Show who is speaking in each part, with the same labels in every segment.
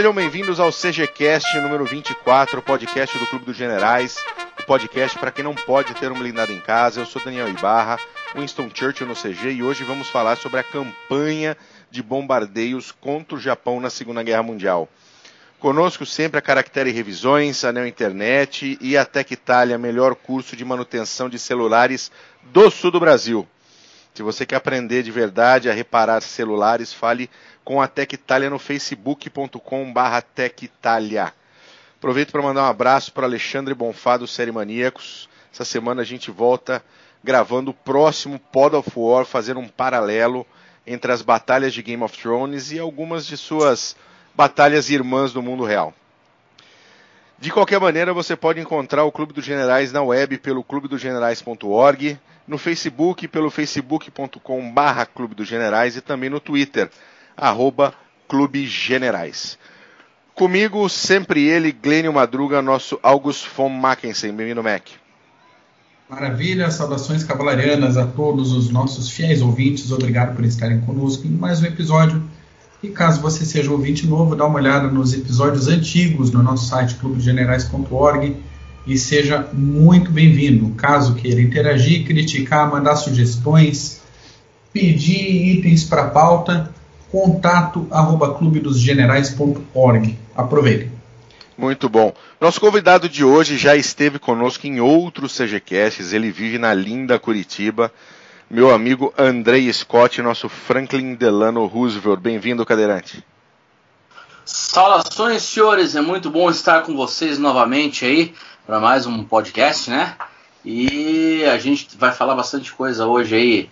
Speaker 1: Sejam bem-vindos ao CGCast número 24, o podcast do Clube dos Generais, o podcast para quem não pode ter um blindado em casa. Eu sou Daniel Ibarra, Winston Churchill no CG e hoje vamos falar sobre a campanha de bombardeios contra o Japão na Segunda Guerra Mundial. Conosco sempre a Caractere Revisões, Anel Internet e a Tec Italia, melhor curso de manutenção de celulares do sul do Brasil. Se você quer aprender de verdade a reparar celulares, fale com a Tec Italia no facebook.com.br Tecitalia. Aproveito para mandar um abraço para Alexandre Bonfá do Série Maníacos. Essa semana a gente volta gravando o próximo Pod of War, fazendo um paralelo entre as batalhas de Game of Thrones e algumas de suas batalhas irmãs do mundo real. De qualquer maneira, você pode encontrar o Clube dos Generais na web pelo clubedogenerais.org, no Facebook pelo facebook.com/barra Clube dos Generais e também no Twitter arroba Clube Generais. Comigo, sempre ele, Glênio Madruga, nosso August von Mackensen. Bem-vindo, Mac.
Speaker 2: Maravilha, saudações cavalarianas a todos os nossos fiéis ouvintes. Obrigado por estarem conosco em mais um episódio. E caso você seja ouvinte novo, dá uma olhada nos episódios antigos no nosso site clubegenerais.org e seja muito bem-vindo. Caso queira interagir, criticar, mandar sugestões, pedir itens para pauta, contato arroba clubedosgenerais.org. Aproveitem.
Speaker 1: Muito bom. Nosso convidado de hoje já esteve conosco em outros CGCasts, ele vive na linda Curitiba. Meu amigo Andrei Scott, nosso Franklin Delano Roosevelt. Bem-vindo, cadeirante.
Speaker 3: Saudações, senhores. É muito bom estar com vocês novamente aí para mais um podcast, né? E a gente vai falar bastante coisa hoje aí,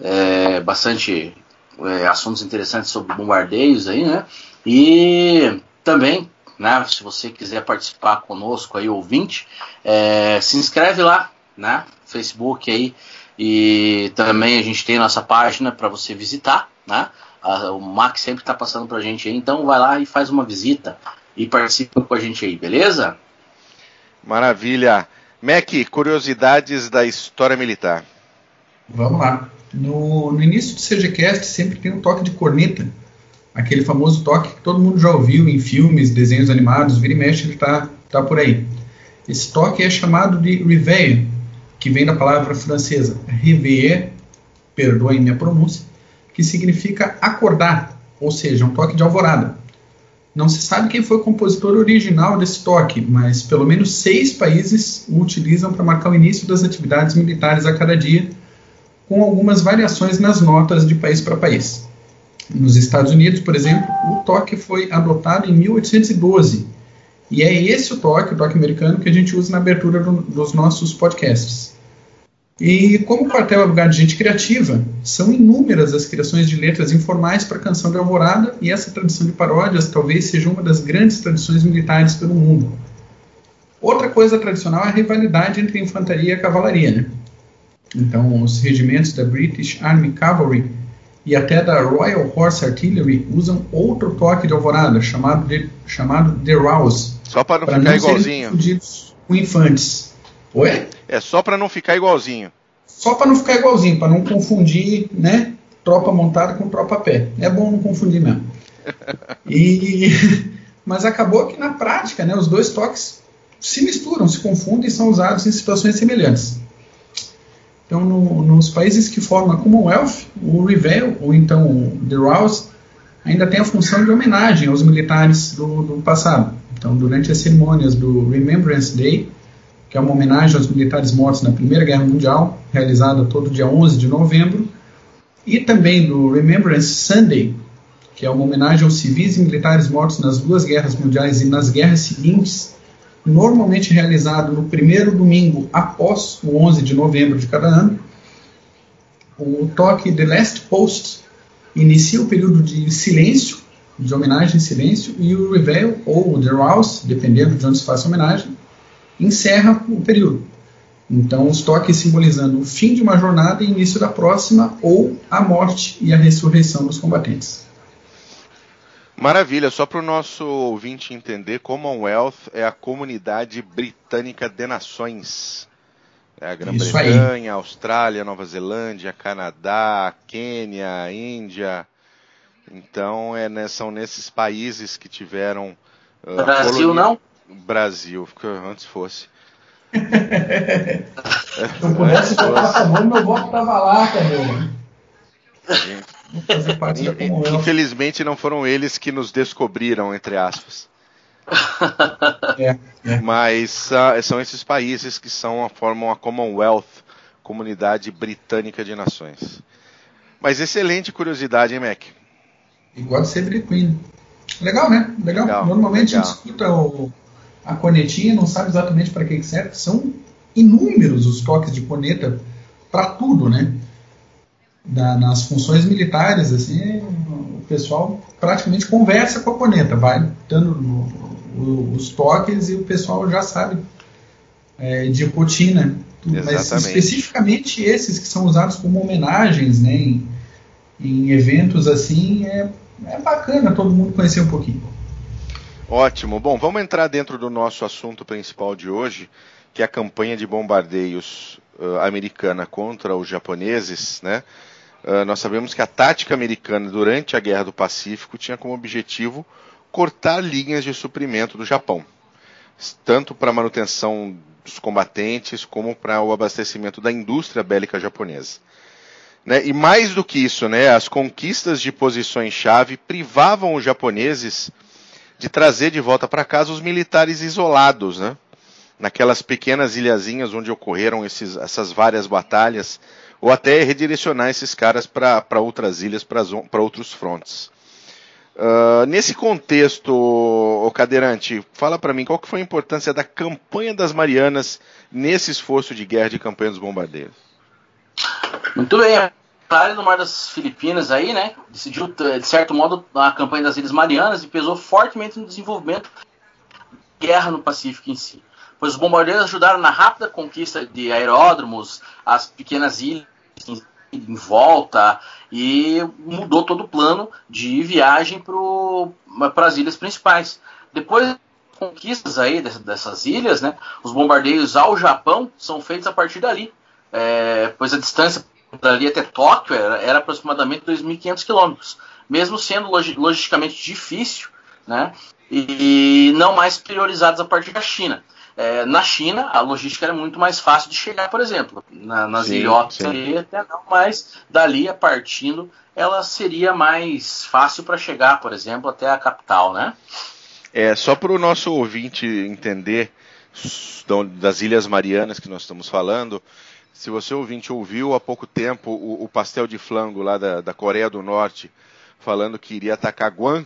Speaker 3: é, bastante é, assuntos interessantes sobre bombardeios aí, né? E também, né, se você quiser participar conosco aí, ouvinte, é, se inscreve lá, né? Facebook aí. E também a gente tem nossa página para você visitar, né? A, o Max sempre está passando para a gente aí, então vai lá e faz uma visita e participa com a gente aí, beleza?
Speaker 1: Maravilha. Mac, curiosidades da história militar.
Speaker 2: Vamos lá. No, no início do CGCast sempre tem um toque de corneta, aquele famoso toque que todo mundo já ouviu em filmes, desenhos animados, vira e mexe, ele está tá por aí. Esse toque é chamado de réveil, que vem da palavra francesa réveiller, perdoem minha pronúncia, que significa acordar, ou seja, um toque de alvorada. Não se sabe quem foi o compositor original desse toque, mas pelo menos seis países o utilizam para marcar o início das atividades militares a cada dia, com algumas variações nas notas de país para país. Nos Estados Unidos, por exemplo, o toque foi adotado em 1812, e é esse o toque, o toque americano, que a gente usa na abertura do, dos nossos podcasts. E como o quartel é lugar de gente criativa, são inúmeras as criações de letras informais para a canção de Alvorada, e essa tradição de paródias talvez seja uma das grandes tradições militares pelo mundo. Outra coisa tradicional é a rivalidade entre a infantaria e a cavalaria. Né? Então, os regimentos da British Army Cavalry e até da Royal Horse Artillery usam outro toque de alvorada, chamado de, chamado de Rouse.
Speaker 1: Só para não ficar não igualzinho.
Speaker 2: com infantes. Oi?
Speaker 1: É só para não ficar igualzinho.
Speaker 2: Só para não ficar igualzinho, para não confundir, né? Tropa montada com tropa a pé. É bom não confundir mesmo. E, mas acabou que na prática, né, os dois toques se misturam, se confundem e são usados em situações semelhantes. Então, no, nos países que formam a Commonwealth, o Reveille, ou então o The Rouse, ainda tem a função de homenagem aos militares do, do passado. Então, durante as cerimônias do Remembrance Day, que é uma homenagem aos militares mortos na Primeira Guerra Mundial, realizada todo dia 11 de novembro, e também do Remembrance Sunday, que é uma homenagem aos civis e militares mortos nas duas guerras mundiais e nas guerras seguintes, normalmente realizado no primeiro domingo após o 11 de novembro de cada ano. O toque The Last Post inicia o período de silêncio, de homenagem em silêncio, e o Reveille, ou The Rouse, dependendo de onde se faça a homenagem, encerra o período. Então, os toques simbolizando o fim de uma jornada e início da próxima, ou a morte e a ressurreição dos combatentes.
Speaker 1: Maravilha, só para o nosso ouvinte entender, Commonwealth é a comunidade britânica de nações. É a Grã-Bretanha, Austrália, Nova Zelândia, Canadá, Quênia, Índia, Então é, né, são nesses países que tiveram.
Speaker 3: Uh, Brasil não?
Speaker 1: Brasil, antes fosse.
Speaker 2: Se eu pudesse votar a favor, meu voto estava lá, também.
Speaker 1: Infelizmente não foram eles que nos descobriram, entre aspas. É, é. Mas uh, são esses países que são, formam a Commonwealth, Comunidade Britânica de Nações. Mas excelente curiosidade, hein, Mac?
Speaker 2: Igual sempre Queen. Legal, né? Legal. legal Normalmente legal. a gente escuta o, a cornetinha, não sabe exatamente para que serve. São inúmeros os toques de corneta para tudo, né? Da, nas funções militares, assim, o pessoal praticamente conversa com a corneta, vai dando os toques e o pessoal já sabe é, de rotina. Mas especificamente esses que são usados como homenagens né, em, em eventos assim, é, é bacana todo mundo conhecer um pouquinho.
Speaker 1: Ótimo. Bom, vamos entrar dentro do nosso assunto principal de hoje, que é a campanha de bombardeios uh, americana contra os japoneses, né? Uh, nós sabemos que a tática americana durante a Guerra do Pacífico tinha como objetivo cortar linhas de suprimento do Japão, tanto para a manutenção dos combatentes como para o abastecimento da indústria bélica japonesa. Né? E mais do que isso, né, as conquistas de posições-chave privavam os japoneses de trazer de volta para casa os militares isolados, né? naquelas pequenas ilhazinhas onde ocorreram esses, essas várias batalhas, ou até redirecionar esses caras para outras ilhas, para outros frontes. Uh, nesse contexto, o Cadeirante, fala para mim qual que foi a importância da campanha das Marianas nesse esforço de guerra de campanha dos bombardeiros.
Speaker 3: Muito bem, área do Mar das Filipinas aí, né, decidiu de certo modo a campanha das Ilhas Marianas e pesou fortemente no desenvolvimento guerra no Pacífico em si. Pois os bombardeiros ajudaram na rápida conquista de aeródromos, as pequenas ilhas em volta e mudou todo o plano de viagem para as ilhas principais. Depois conquistas aí dessas ilhas, né, os bombardeios ao Japão são feitos a partir dali, é, pois a distância dali até Tóquio era, era aproximadamente 2.500 quilômetros, mesmo sendo log, logisticamente difícil, né, e não mais priorizados a partir da China. É, na China, a logística era muito mais fácil de chegar, por exemplo. Na, nas sim, ilhotas ali até não, mas dali a partindo ela seria mais fácil para chegar, por exemplo, até a capital, né?
Speaker 1: É, só para o nosso ouvinte entender das Ilhas Marianas que nós estamos falando, se você ouvinte ouviu há pouco tempo o, o pastel de flango lá da, da Coreia do Norte falando que iria atacar Guam,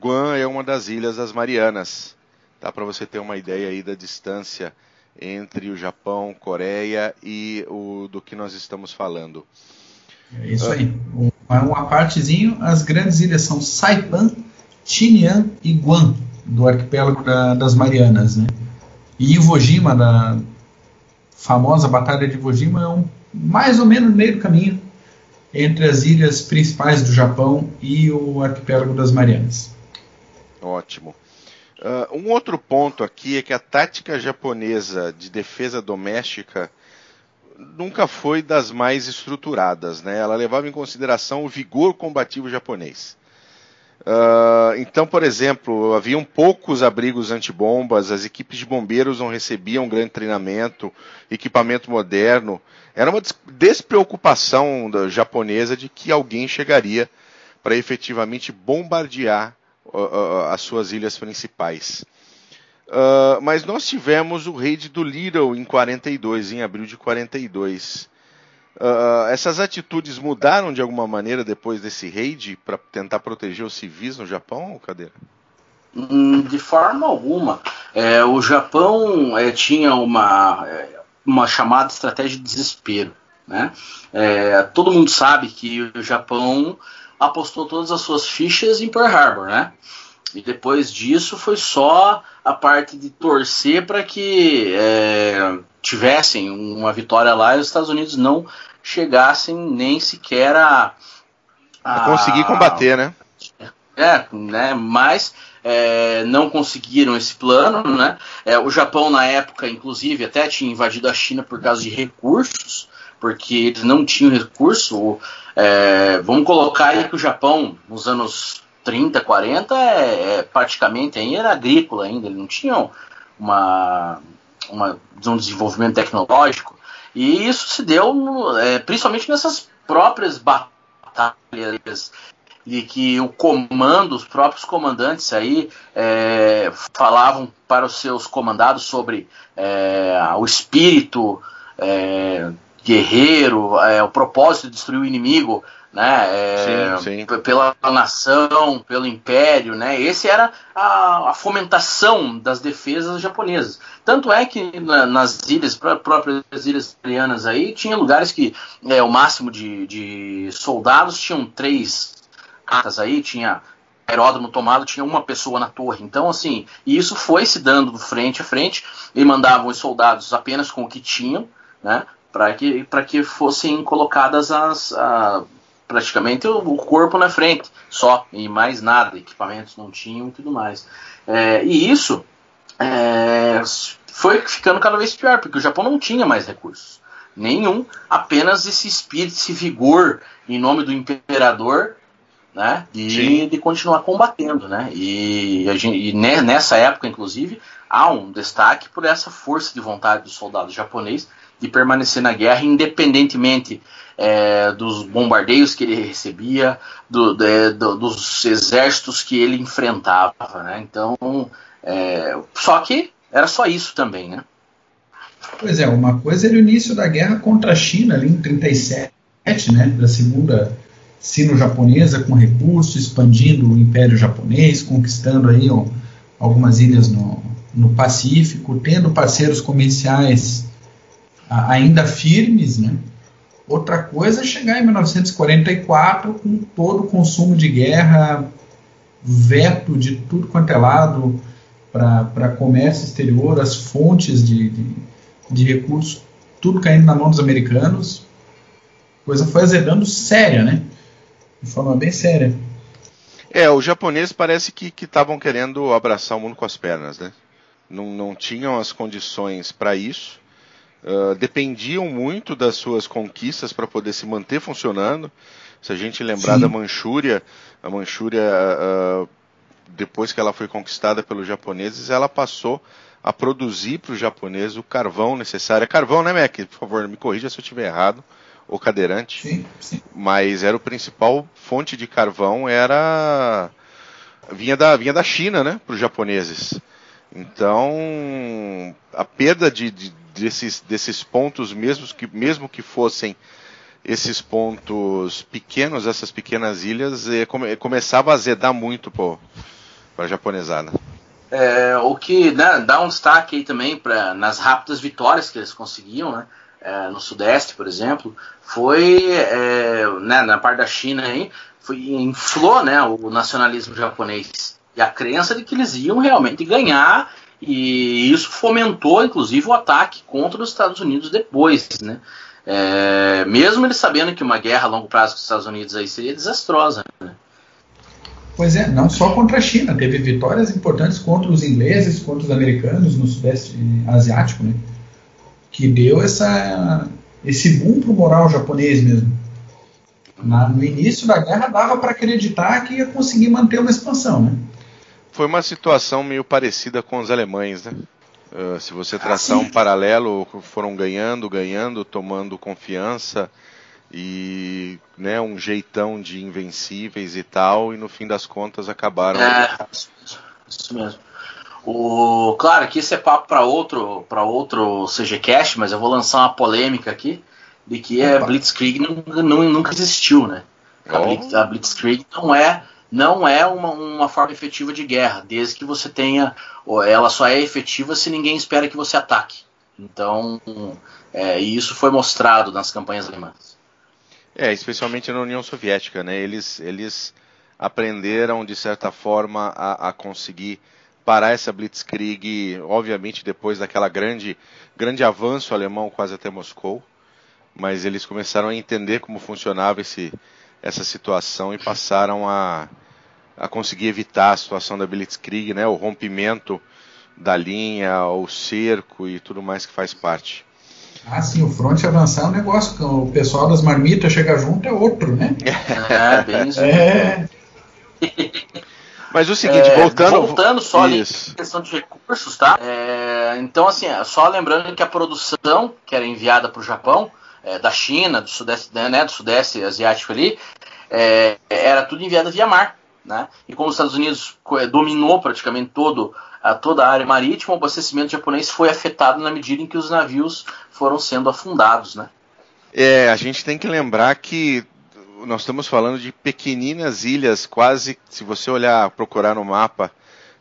Speaker 1: Guam é uma das ilhas das Marianas. Dá para você ter uma ideia aí da distância entre o Japão, Coreia e o do que nós estamos falando.
Speaker 2: É isso aí. Uma, uma partezinho, as grandes ilhas são Saipan, Tinian e Guam, do arquipélago da, das Marianas, né? E Iwo Jima, da famosa Batalha de Iwo é um, mais ou menos no meio do caminho entre as ilhas principais do Japão e o arquipélago das Marianas.
Speaker 1: Ótimo. Uh, um outro ponto aqui é que a tática japonesa de defesa doméstica nunca foi das mais estruturadas, né? Ela levava em consideração o vigor combativo japonês. Uh, então, por exemplo, haviam poucos abrigos antibombas, as equipes de bombeiros não recebiam grande treinamento, equipamento moderno. Era uma despreocupação japonesa de que alguém chegaria para efetivamente bombardear as suas ilhas principais. Uh, mas nós tivemos o raid do Little em 42, em abril de 42. Uh, essas atitudes mudaram de alguma maneira depois desse raid para tentar proteger os civis no Japão, Cadeira?
Speaker 3: Hum, de forma alguma. É, o Japão é, tinha uma, é, uma chamada estratégia de desespero. Né? É, todo mundo sabe que o Japão apostou todas as suas fichas em Pearl Harbor, né? E depois disso foi só a parte de torcer para que é, tivessem uma vitória lá e os Estados Unidos não chegassem nem sequer a,
Speaker 1: a, a conseguir combater, né?
Speaker 3: É, né? Mas é, não conseguiram esse plano, né? É, o Japão na época, inclusive, até tinha invadido a China por causa de recursos porque eles não tinham recurso. É, vamos colocar aí que o Japão, nos anos 30, 40, é, é praticamente ainda era agrícola ainda, ele não tinha uma, uma, um desenvolvimento tecnológico. E isso se deu é, principalmente nessas próprias batalhas de que o comando, os próprios comandantes aí é, falavam para os seus comandados sobre é, o espírito é, guerreiro, é, o propósito de destruir o inimigo, né? É, sim, sim. Pela nação, pelo império, né? Esse era a, a, fomentação das defesas japonesas. Tanto é que na, nas ilhas, próprias ilhas italianas aí, tinha lugares que é, o máximo de, de soldados tinham três cartas aí, tinha aeródromo tomado, tinha uma pessoa na torre. Então, assim, isso foi se dando frente a frente, e mandavam os soldados apenas com o que tinham, né? Para que, que fossem colocadas as, a, praticamente o, corpo na frente, só, e mais nada, equipamentos não tinham e tudo mais. É, e isso é, foi ficando cada vez pior, porque o Japão não tinha mais recursos. Nenhum, apenas esse espírito, esse vigor em nome do imperador né? E de continuar combatendo, né? E, gente, e, nessa época, inclusive, há um destaque por essa força de vontade do soldado japonês de permanecer na guerra, independentemente é, dos bombardeios que ele recebia, do, de, do, dos exércitos que ele enfrentava, né? Então, é, só que era só isso também, né?
Speaker 2: Pois é, uma coisa era o início da guerra contra a China ali em 37, né? Da segunda sino-japonesa com recursos, expandindo o Império Japonês, conquistando aí ó, algumas ilhas no, no Pacífico, tendo parceiros comerciais ainda firmes, né? Outra coisa é chegar em 1944 com todo o consumo de guerra, veto de tudo quanto é lado para comércio exterior, as fontes de, de, de recursos, tudo caindo na mão dos americanos. A coisa foi azedando séria, né? de forma bem séria.
Speaker 1: É, os japoneses parece que estavam que querendo abraçar o mundo com as pernas, né? Não, não tinham as condições para isso, uh, dependiam muito das suas conquistas para poder se manter funcionando. Se a gente lembrar Sim. da Manchúria, a Manchúria, uh, depois que ela foi conquistada pelos japoneses, ela passou a produzir para os japoneses o carvão necessário. É carvão, né, Mac? Por favor, me corrija se eu estiver errado o cadeirante. Sim, sim. Mas era o principal fonte de carvão era vinha da vinha da China, né, para os japoneses. Então a perda de, de, desses desses pontos mesmo que mesmo que fossem esses pontos pequenos, essas pequenas ilhas, eh, come, começava a azedar muito para a japonesada.
Speaker 3: É, o que né, dá um destaque aí também para nas rápidas vitórias que eles conseguiam, né? é, no Sudeste, por exemplo, foi é, né, na parte da China aí, foi, inflou né, o nacionalismo japonês e a crença de que eles iam realmente ganhar e isso fomentou inclusive o ataque contra os Estados Unidos depois, né? É, mesmo eles sabendo que uma guerra a longo prazo com os Estados Unidos aí seria desastrosa. Né?
Speaker 2: Pois é, não só contra a China, teve vitórias importantes contra os ingleses, contra os americanos no Sudeste Asiático, né? que deu essa, esse boom pro moral japonês mesmo. Na, no início da guerra dava para acreditar que ia conseguir manter uma expansão, né?
Speaker 1: Foi uma situação meio parecida com os alemães, né? Uh, se você traçar um paralelo, foram ganhando, ganhando, tomando confiança e né, um jeitão de invencíveis e tal, e no fim das contas acabaram.
Speaker 3: É, isso mesmo. O, claro que isso é papo para outro, para outro CGCast, mas eu vou lançar uma polêmica aqui de que a Blitzkrieg não, nunca existiu, né? A, oh. Blitz, a Blitzkrieg não é não é uma, uma forma efetiva de guerra, desde que você tenha. Ela só é efetiva se ninguém espera que você ataque. Então, é, isso foi mostrado nas campanhas alemãs.
Speaker 1: É, especialmente na União Soviética, né? Eles, eles aprenderam, de certa forma, a, a conseguir parar essa blitzkrieg, obviamente depois daquela grande, grande avanço alemão quase até Moscou, mas eles começaram a entender como funcionava esse, essa situação e passaram a, a conseguir evitar a situação da blitzkrieg, né, o rompimento da linha, o cerco e tudo mais que faz parte.
Speaker 4: Ah, sim, o fronte avançar é um negócio, o pessoal das marmitas chegar junto é outro, né?
Speaker 3: É, bem isso.
Speaker 4: É.
Speaker 1: Mas o seguinte,
Speaker 3: É,
Speaker 1: voltando.
Speaker 3: voltando só ali,
Speaker 1: Isso.
Speaker 3: questão de recursos, tá? É, então, assim, é, só lembrando que a produção que era enviada para o Japão, é, da China, do sudeste, né, do sudeste asiático ali, é, era tudo enviado via mar, né? E como os Estados Unidos co- dominou praticamente todo a toda a área marítima, o abastecimento japonês foi afetado na medida em que os navios foram sendo afundados, né?
Speaker 1: É, a gente tem que lembrar que nós estamos falando de pequeninas ilhas, quase, se você olhar, procurar no mapa,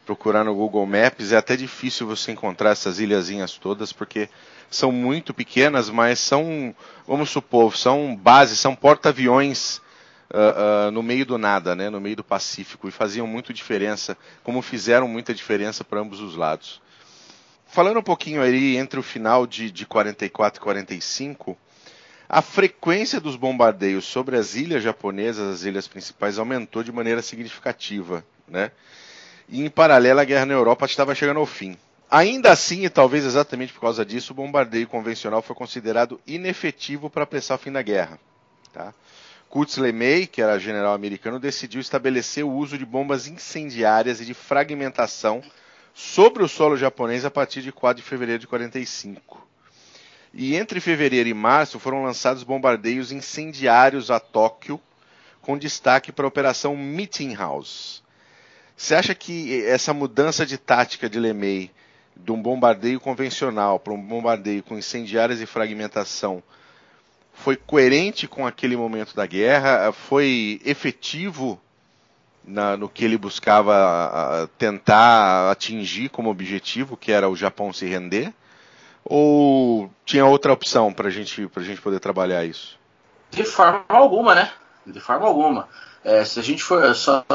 Speaker 1: procurar no Google Maps, é até difícil você encontrar essas ilhazinhas todas, porque são muito pequenas, mas são, vamos supor, são bases, são porta-aviões ah, no meio do nada, né, no meio do Pacífico, e faziam muito diferença, como fizeram muita diferença para ambos os lados. Falando um pouquinho aí entre o final de, de 44 e 45, a frequência dos bombardeios sobre as ilhas japonesas, as ilhas principais, aumentou de maneira significativa, né? E em paralelo a guerra na Europa estava chegando ao fim. Ainda assim, e talvez exatamente por causa disso, o bombardeio convencional foi considerado inefetivo para apressar o fim da guerra. Tá? Kurtz LeMay, que era general americano, decidiu estabelecer o uso de bombas incendiárias e de fragmentação sobre o solo japonês a partir de 4 de fevereiro de 45. E entre fevereiro e março foram lançados bombardeios incendiários a Tóquio, com destaque para a Operação Meeting House. Você acha que essa mudança de tática de LeMay, de um bombardeio convencional para um bombardeio com incendiárias e fragmentação, foi coerente com aquele momento da guerra? Foi efetivo na- no que ele buscava a- tentar atingir como objetivo, que era o Japão se render? Ou tinha outra opção para gente, a gente poder trabalhar isso?
Speaker 3: De forma alguma, né? De forma alguma. É, se a gente for só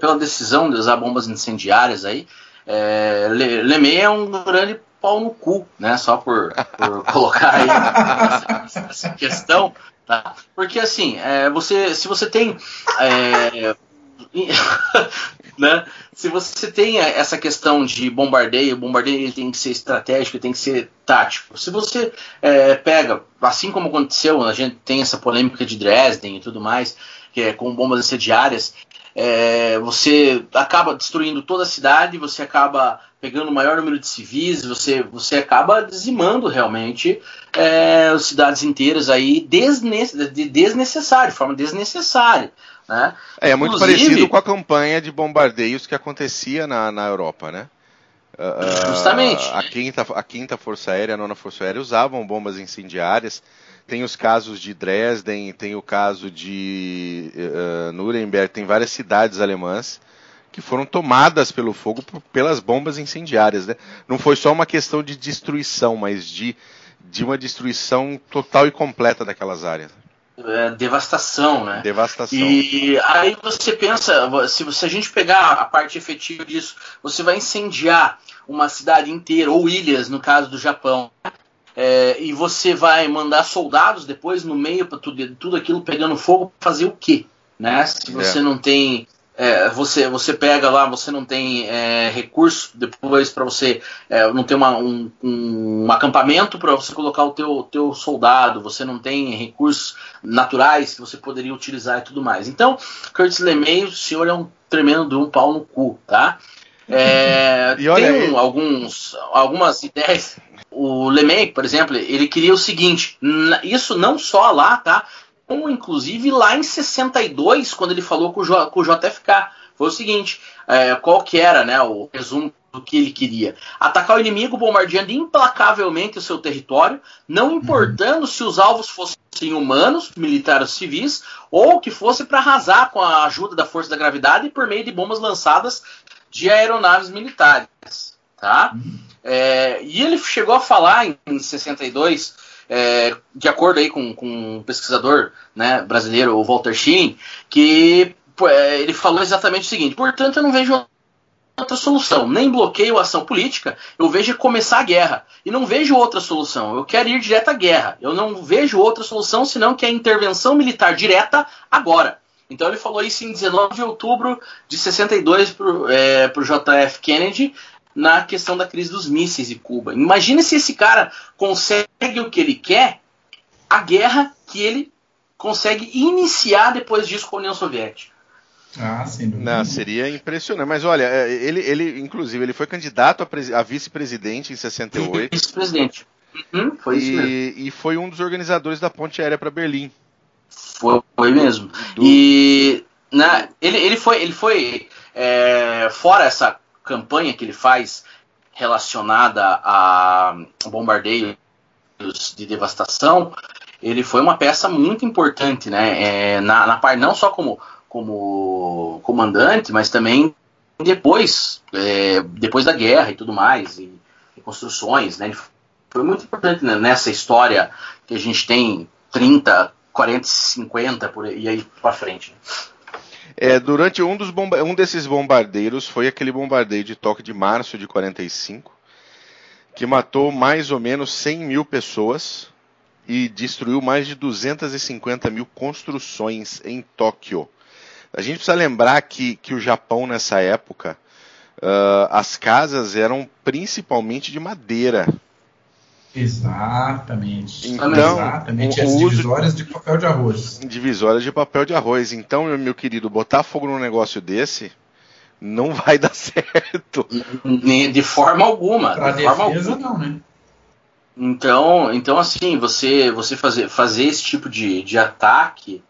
Speaker 3: pela decisão de usar bombas incendiárias aí, é, Le- Lemay é um grande pau no cu, né? Só por, por colocar aí essa, essa questão, tá? Porque assim, é, você, se você tem é, né? Se você tem essa questão de bombardeio, o bombardeio ele tem que ser estratégico, tem que ser tático. Se você é, pega, assim como aconteceu, a gente tem essa polêmica de Dresden e tudo mais, que é com bombas incendiárias, é, você acaba destruindo toda a cidade, você acaba pegando o maior número de civis, você, você acaba dizimando realmente é, as cidades inteiras aí desne de- desnecessário, de forma desnecessária. Né?
Speaker 1: É, é muito parecido com a campanha de bombardeios que acontecia na, na Europa, né? Ah, ah,
Speaker 3: Justamente.
Speaker 1: A quinta, a quinta Força Aérea, a nona Força Aérea usavam bombas incendiárias. Tem os casos de Dresden, tem o caso de eh, Nuremberg, tem várias cidades alemãs que foram tomadas pelo fogo pelas bombas incendiárias. Né? Não foi só uma questão de destruição, mas de, de uma destruição total e completa daquelas áreas.
Speaker 3: É, devastação, né?
Speaker 1: Devastação.
Speaker 3: E aí você pensa, se, você, a gente pegar a parte efetiva disso, você vai incendiar uma cidade inteira, ou ilhas, no caso do Japão, é, e você vai mandar soldados depois no meio para tudo, tudo aquilo pegando fogo, fazer o quê? Né? Se você
Speaker 1: É.
Speaker 3: não tem. É, você, você pega lá, você não tem é, recurso depois para você é, não tem uma, um, um acampamento para você colocar o teu, teu soldado, você não tem recursos naturais que você poderia utilizar e tudo mais. Então, Curtis LeMay, o senhor é um tremendo de um pau no cu, tá? É,
Speaker 1: E olha
Speaker 3: tem
Speaker 1: aí-
Speaker 3: alguns, algumas ideias. O LeMay, por exemplo, ele queria o seguinte: isso não só lá, tá? Inclusive lá em 62, quando ele falou com o, J- com o JFK. Foi o seguinte: é, qual que era né, o resumo do que ele queria? Atacar o inimigo bombardeando implacavelmente o seu território, não importando se os alvos fossem humanos, militares civis, ou que fosse para arrasar com a ajuda da força da gravidade por meio de bombas lançadas de aeronaves militares. Tá? É, e ele chegou a falar em, em 62, é, de acordo aí com, com um pesquisador né, brasileiro, o Walter Sheen, que é, ele falou exatamente o seguinte: portanto, eu não vejo outra solução, nem bloqueio a ação política, eu vejo é começar a guerra. E não vejo outra solução, eu quero ir direto à guerra. Eu não vejo outra solução senão que a intervenção militar direta agora. Então ele falou isso em 19 de outubro de 62 para o JF Kennedy, na questão da crise dos mísseis de Cuba. Imagina se esse cara consegue o que ele quer, a guerra que ele consegue iniciar depois disso com a União Soviética.
Speaker 1: Ah, sim. Não, seria impressionante. Mas olha, é, ele, ele inclusive, ele foi candidato a, a vice-presidente em 68.
Speaker 3: Vice-presidente. Uhum, foi e,
Speaker 1: mesmo. e foi um dos organizadores da ponte aérea para Berlim.
Speaker 3: Foi, foi mesmo. Do... E na, ele, ele foi, ele foi é, fora essa campanha que ele faz relacionada a bombardeios de devastação, ele foi uma peça muito importante, né? É, na, na parte não só como como comandante, mas também depois, é, depois da guerra e tudo mais, e, e construções, né? Ele foi muito importante né, nessa história que a gente tem 30, 40, 50 por aí, e aí para frente.
Speaker 1: É, durante um, dos bomba um desses bombardeiros foi aquele bombardeio de toque de março de 45, que matou mais ou menos 100 mil pessoas e destruiu mais de 250 mil construções em Tóquio. A gente precisa lembrar que, que o Japão, nessa época, uh, as casas eram principalmente de madeira.
Speaker 4: Exatamente.
Speaker 1: Então,
Speaker 4: Exatamente. As divisórias de papel de arroz.
Speaker 1: Divisórias de papel de arroz. Então, meu, meu querido, botar fogo num negócio desse não vai dar certo.
Speaker 3: De forma alguma.
Speaker 4: Pra
Speaker 3: de
Speaker 4: defesa, forma alguma. não, né?
Speaker 3: Então, então assim, você, você fazer, fazer esse tipo de, de ataque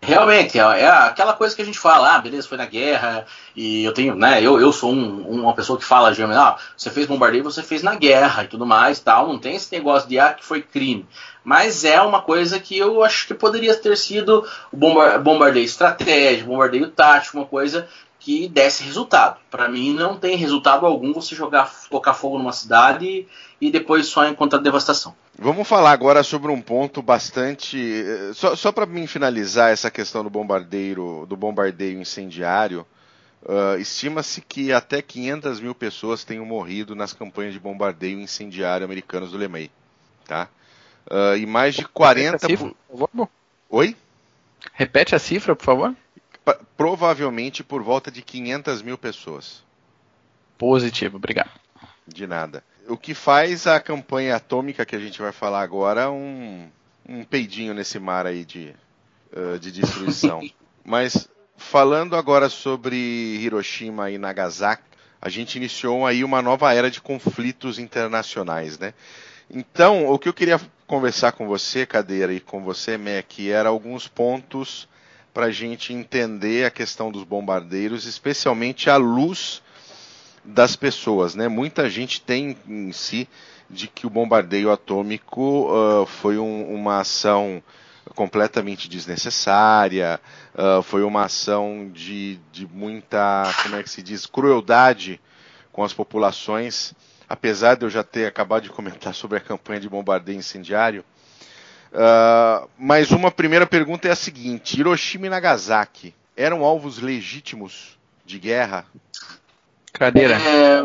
Speaker 3: realmente, é, é, aquela coisa que a gente fala, ah, beleza, foi na guerra, e eu tenho, né, eu, eu sou um, uma pessoa que fala, ah, você fez bombardeio, você fez na guerra e tudo mais, tal, não tem esse negócio de, ah, que foi crime. Mas é uma coisa que eu acho que poderia ter sido bombardeio estratégico, bombardeio tático, uma coisa que desse resultado. Para mim, não tem resultado algum você jogar, colocar fogo numa cidade e depois só encontrar devastação.
Speaker 1: Vamos falar agora sobre um ponto bastante. Eh, só, só para mim finalizar essa questão do bombardeiro, do bombardeio incendiário. Uh, Estima-se que até 500 mil pessoas tenham morrido nas campanhas de bombardeio incendiário americanos do LeMay. Tá? Uh, e mais de 40. Cifra, por favor. Oi?
Speaker 2: Repete a cifra, por favor.
Speaker 1: Provavelmente por volta de 500 mil pessoas.
Speaker 2: Positivo, obrigado.
Speaker 1: De nada o que faz a campanha atômica que a gente vai falar agora um, um peidinho nesse mar aí de, uh, de destruição. Mas falando agora sobre Hiroshima e Nagasaki, a gente iniciou aí uma nova era de conflitos internacionais, né? Então, o que eu queria conversar com você, Cadeira, e com você, Mac, era alguns pontos para a gente entender a questão dos bombardeiros, especialmente à luz das pessoas, né? Muita gente tem em si de que o bombardeio atômico uh, foi um, uma ação completamente desnecessária, uh, foi uma ação de, de muita, como é que se diz, crueldade com as populações, apesar de eu já ter acabado de comentar sobre a campanha de bombardeio incendiário. Uh, mas uma primeira pergunta é a seguinte: Hiroshima e Nagasaki eram alvos legítimos de guerra?
Speaker 3: Cadeira. É,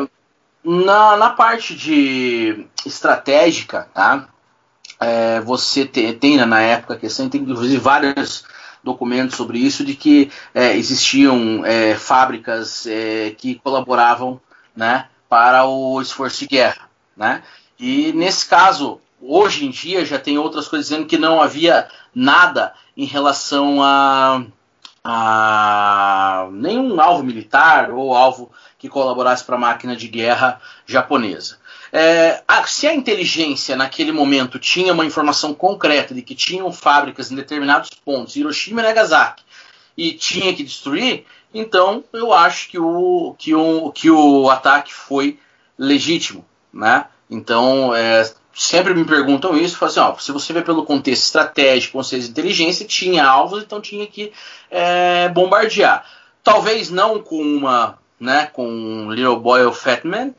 Speaker 3: na, na parte de estratégica, tá? É, você tem, tem na época a questão, tem inclusive vários documentos sobre isso, de que é, existiam é, fábricas é, que colaboravam né, para o esforço de guerra. Né? E nesse caso, hoje em dia, já tem outras coisas dizendo que não havia nada em relação a, a nenhum alvo militar ou alvo que colaborasse para a máquina de guerra japonesa. É, a, se a inteligência naquele momento tinha uma informação concreta de que tinham fábricas em determinados pontos, Hiroshima e Nagasaki, e tinha que destruir, então eu acho que o, que o, que o ataque foi legítimo. Né? Então, é, sempre me perguntam isso, falam assim, ó, se você vê pelo contexto estratégico, contexto de inteligência, tinha alvos, então tinha que é, bombardear. Talvez não com uma né, com Little Boy of Fat Man,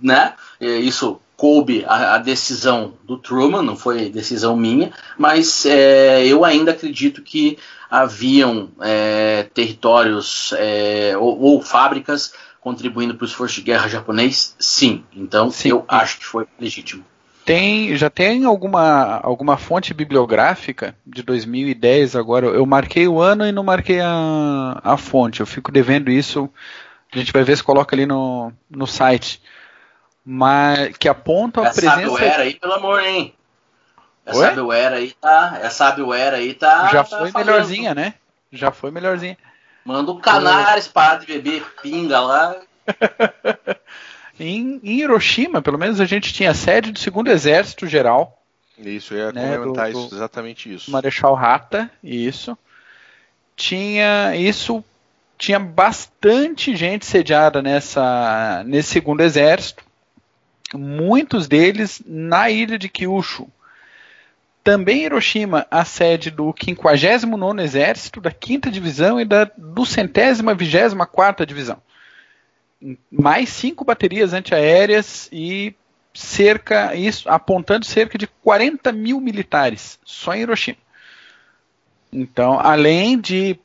Speaker 3: né, isso coube a, a, decisão do Truman, não foi decisão minha, mas é, eu ainda acredito que haviam é, territórios é, ou, ou, fábricas contribuindo para o esforço de guerra japonês, sim. Então sim. eu acho que foi legítimo.
Speaker 2: Tem, já tem alguma, alguma fonte bibliográfica de 2010 agora? Eu marquei o ano e não marquei a, a fonte. Eu fico devendo isso a gente vai ver se coloca ali no, no site. mas que apontam a
Speaker 3: essa
Speaker 2: presença.
Speaker 3: Hardware aí, pelo amor, hein? Essa hardware aí tá. Essa hardware aí tá.
Speaker 2: Já
Speaker 3: tá
Speaker 2: foi
Speaker 3: falando.
Speaker 2: melhorzinha, né? Já foi melhorzinha.
Speaker 3: Manda o Canares parar de beber pinga lá.
Speaker 2: Em, em Hiroshima, pelo menos, a gente tinha sede do segundo exército geral,
Speaker 1: Isso, eu ia
Speaker 2: Né,
Speaker 1: comentar
Speaker 2: do-
Speaker 1: isso, exatamente isso.
Speaker 2: Marechal Rata, isso. Tinha isso tinha bastante gente sediada nessa nesse segundo exército, muitos deles na ilha de Kyushu. Também em Hiroshima, a sede do 59º Exército, da 5ª Divisão e da do centésima vigésima quarta Divisão. Mais cinco baterias antiaéreas e cerca, isso, apontando cerca de 40 mil militares, só em Hiroshima. Então, além de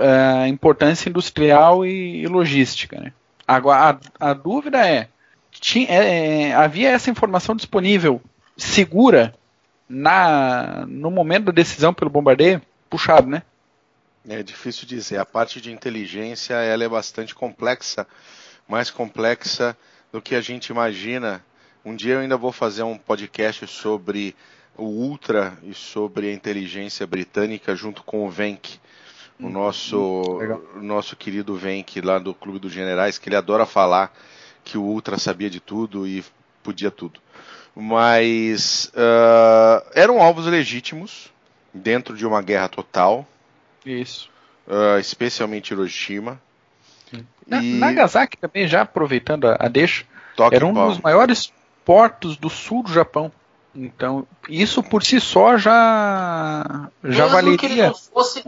Speaker 2: eh, importância industrial e, e logística. Né? Agora, a, a dúvida é, tinha, é, havia essa informação disponível segura na, no momento da decisão pelo bombardeio? Puxado, né?
Speaker 1: É difícil dizer. A parte de inteligência ela é bastante complexa, mais complexa do que a gente imagina. Um dia eu ainda vou fazer um podcast sobre o Ultra e sobre a inteligência britânica junto com o Venk, o nosso,
Speaker 2: legal.
Speaker 1: o nosso querido Venk lá do Clube dos Generais, que ele adora falar que o Ultra sabia de tudo e podia tudo. Mas ah, eram alvos legítimos dentro de uma guerra total.
Speaker 2: Isso.
Speaker 1: Uh, especialmente Hiroshima.
Speaker 2: Na,
Speaker 1: E
Speaker 2: Nagasaki também, já aproveitando a, a deixa,
Speaker 1: Toque
Speaker 2: era um
Speaker 1: Pau.
Speaker 2: dos maiores portos do sul do Japão. Então, isso por si só já, já
Speaker 3: Mesmo que ele
Speaker 2: valeria.
Speaker 3: não fosse,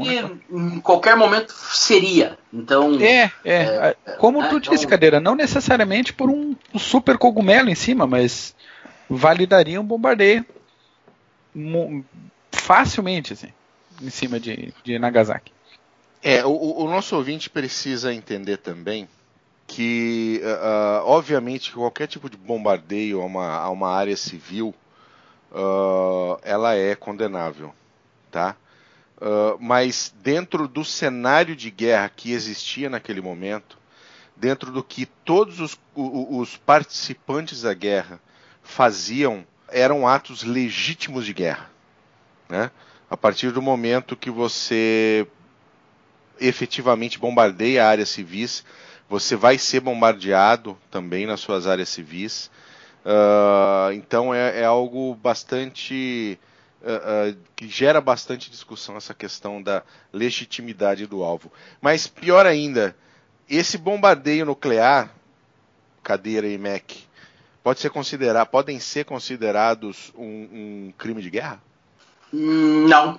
Speaker 3: em qualquer momento seria. Então.
Speaker 2: É, é. Como
Speaker 3: é,
Speaker 2: tu
Speaker 3: então-
Speaker 2: disse, Cadeira, não necessariamente por um super cogumelo em cima, mas validaria um bombardeio facilmente, assim, em cima de, de Nagasaki.
Speaker 1: É, o, o- nosso ouvinte precisa entender também que, ah, obviamente, que qualquer tipo de bombardeio a uma, a uma área civil, ah, ela é condenável, tá? Ah, mas dentro do cenário de guerra que existia naquele momento, dentro do que todos os, os participantes da guerra faziam, eram atos legítimos de guerra, né? A partir do momento que você efetivamente bombardeia áreas civis, você vai ser bombardeado também nas suas áreas civis. Ah, então é, é algo bastante ah, ah, que gera bastante discussão essa questão da legitimidade do alvo. Mas pior ainda, esse bombardeio nuclear, Cadeira e Mac, pode ser considerar, podem ser considerados um, um crime de guerra?
Speaker 3: Não,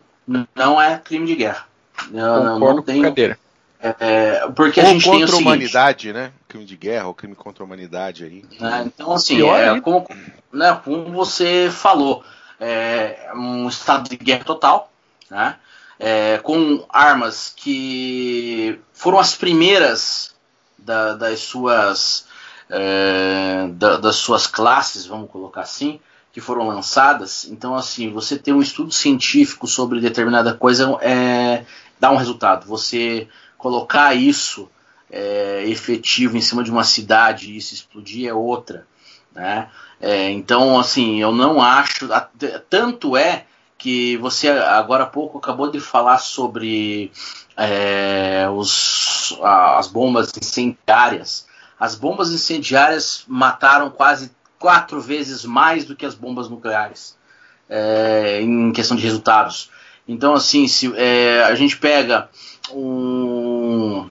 Speaker 3: não é crime de guerra. Não, não, não tem.
Speaker 2: Cadeira.
Speaker 3: é, porque a
Speaker 1: Ou
Speaker 3: gente tem o
Speaker 1: contra a
Speaker 3: seguinte,
Speaker 1: humanidade, né? Crime de guerra ou crime contra a humanidade aí.
Speaker 3: né, Então, assim,
Speaker 2: Pior
Speaker 3: é, como, né, como você falou, é um estado de guerra total, né, é, com armas que foram as primeiras da- das suas é, da- das suas classes, vamos colocar assim, que foram lançadas. Então, assim, você ter um estudo científico sobre determinada coisa é, dá um resultado. Você colocar isso é, efetivo em cima de uma cidade e isso explodir é outra. Né? É, então, assim, eu não acho. Tanto é que você agora há pouco acabou de falar sobre é, os, as bombas incendiárias. As bombas incendiárias mataram quase quatro vezes mais do que as bombas nucleares é, em questão de resultados. Então, assim, se é, a gente pega um,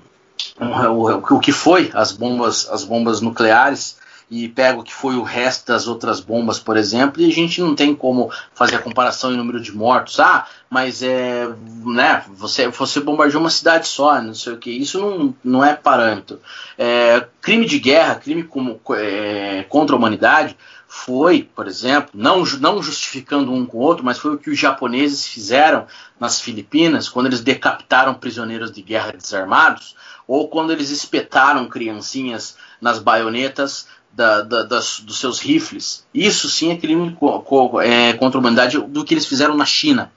Speaker 3: um- o, o que foi as bombas, as bombas nucleares e pega o que foi o resto das outras bombas, por exemplo, e a gente não tem como fazer a comparação em número de mortos. Ah, mas é, né, você, você bombardeou uma cidade só, não sei o que. Isso não, não é parâmetro. É, crime de guerra, crime como, é, contra a humanidade, foi, por exemplo, não, não justificando um com o outro, mas foi o que os japoneses fizeram nas Filipinas, quando eles decapitaram prisioneiros de guerra desarmados, ou quando eles espetaram criancinhas nas baionetas da- da- das- dos seus rifles. Isso sim é crime co- co- é, contra a humanidade do que eles fizeram na China.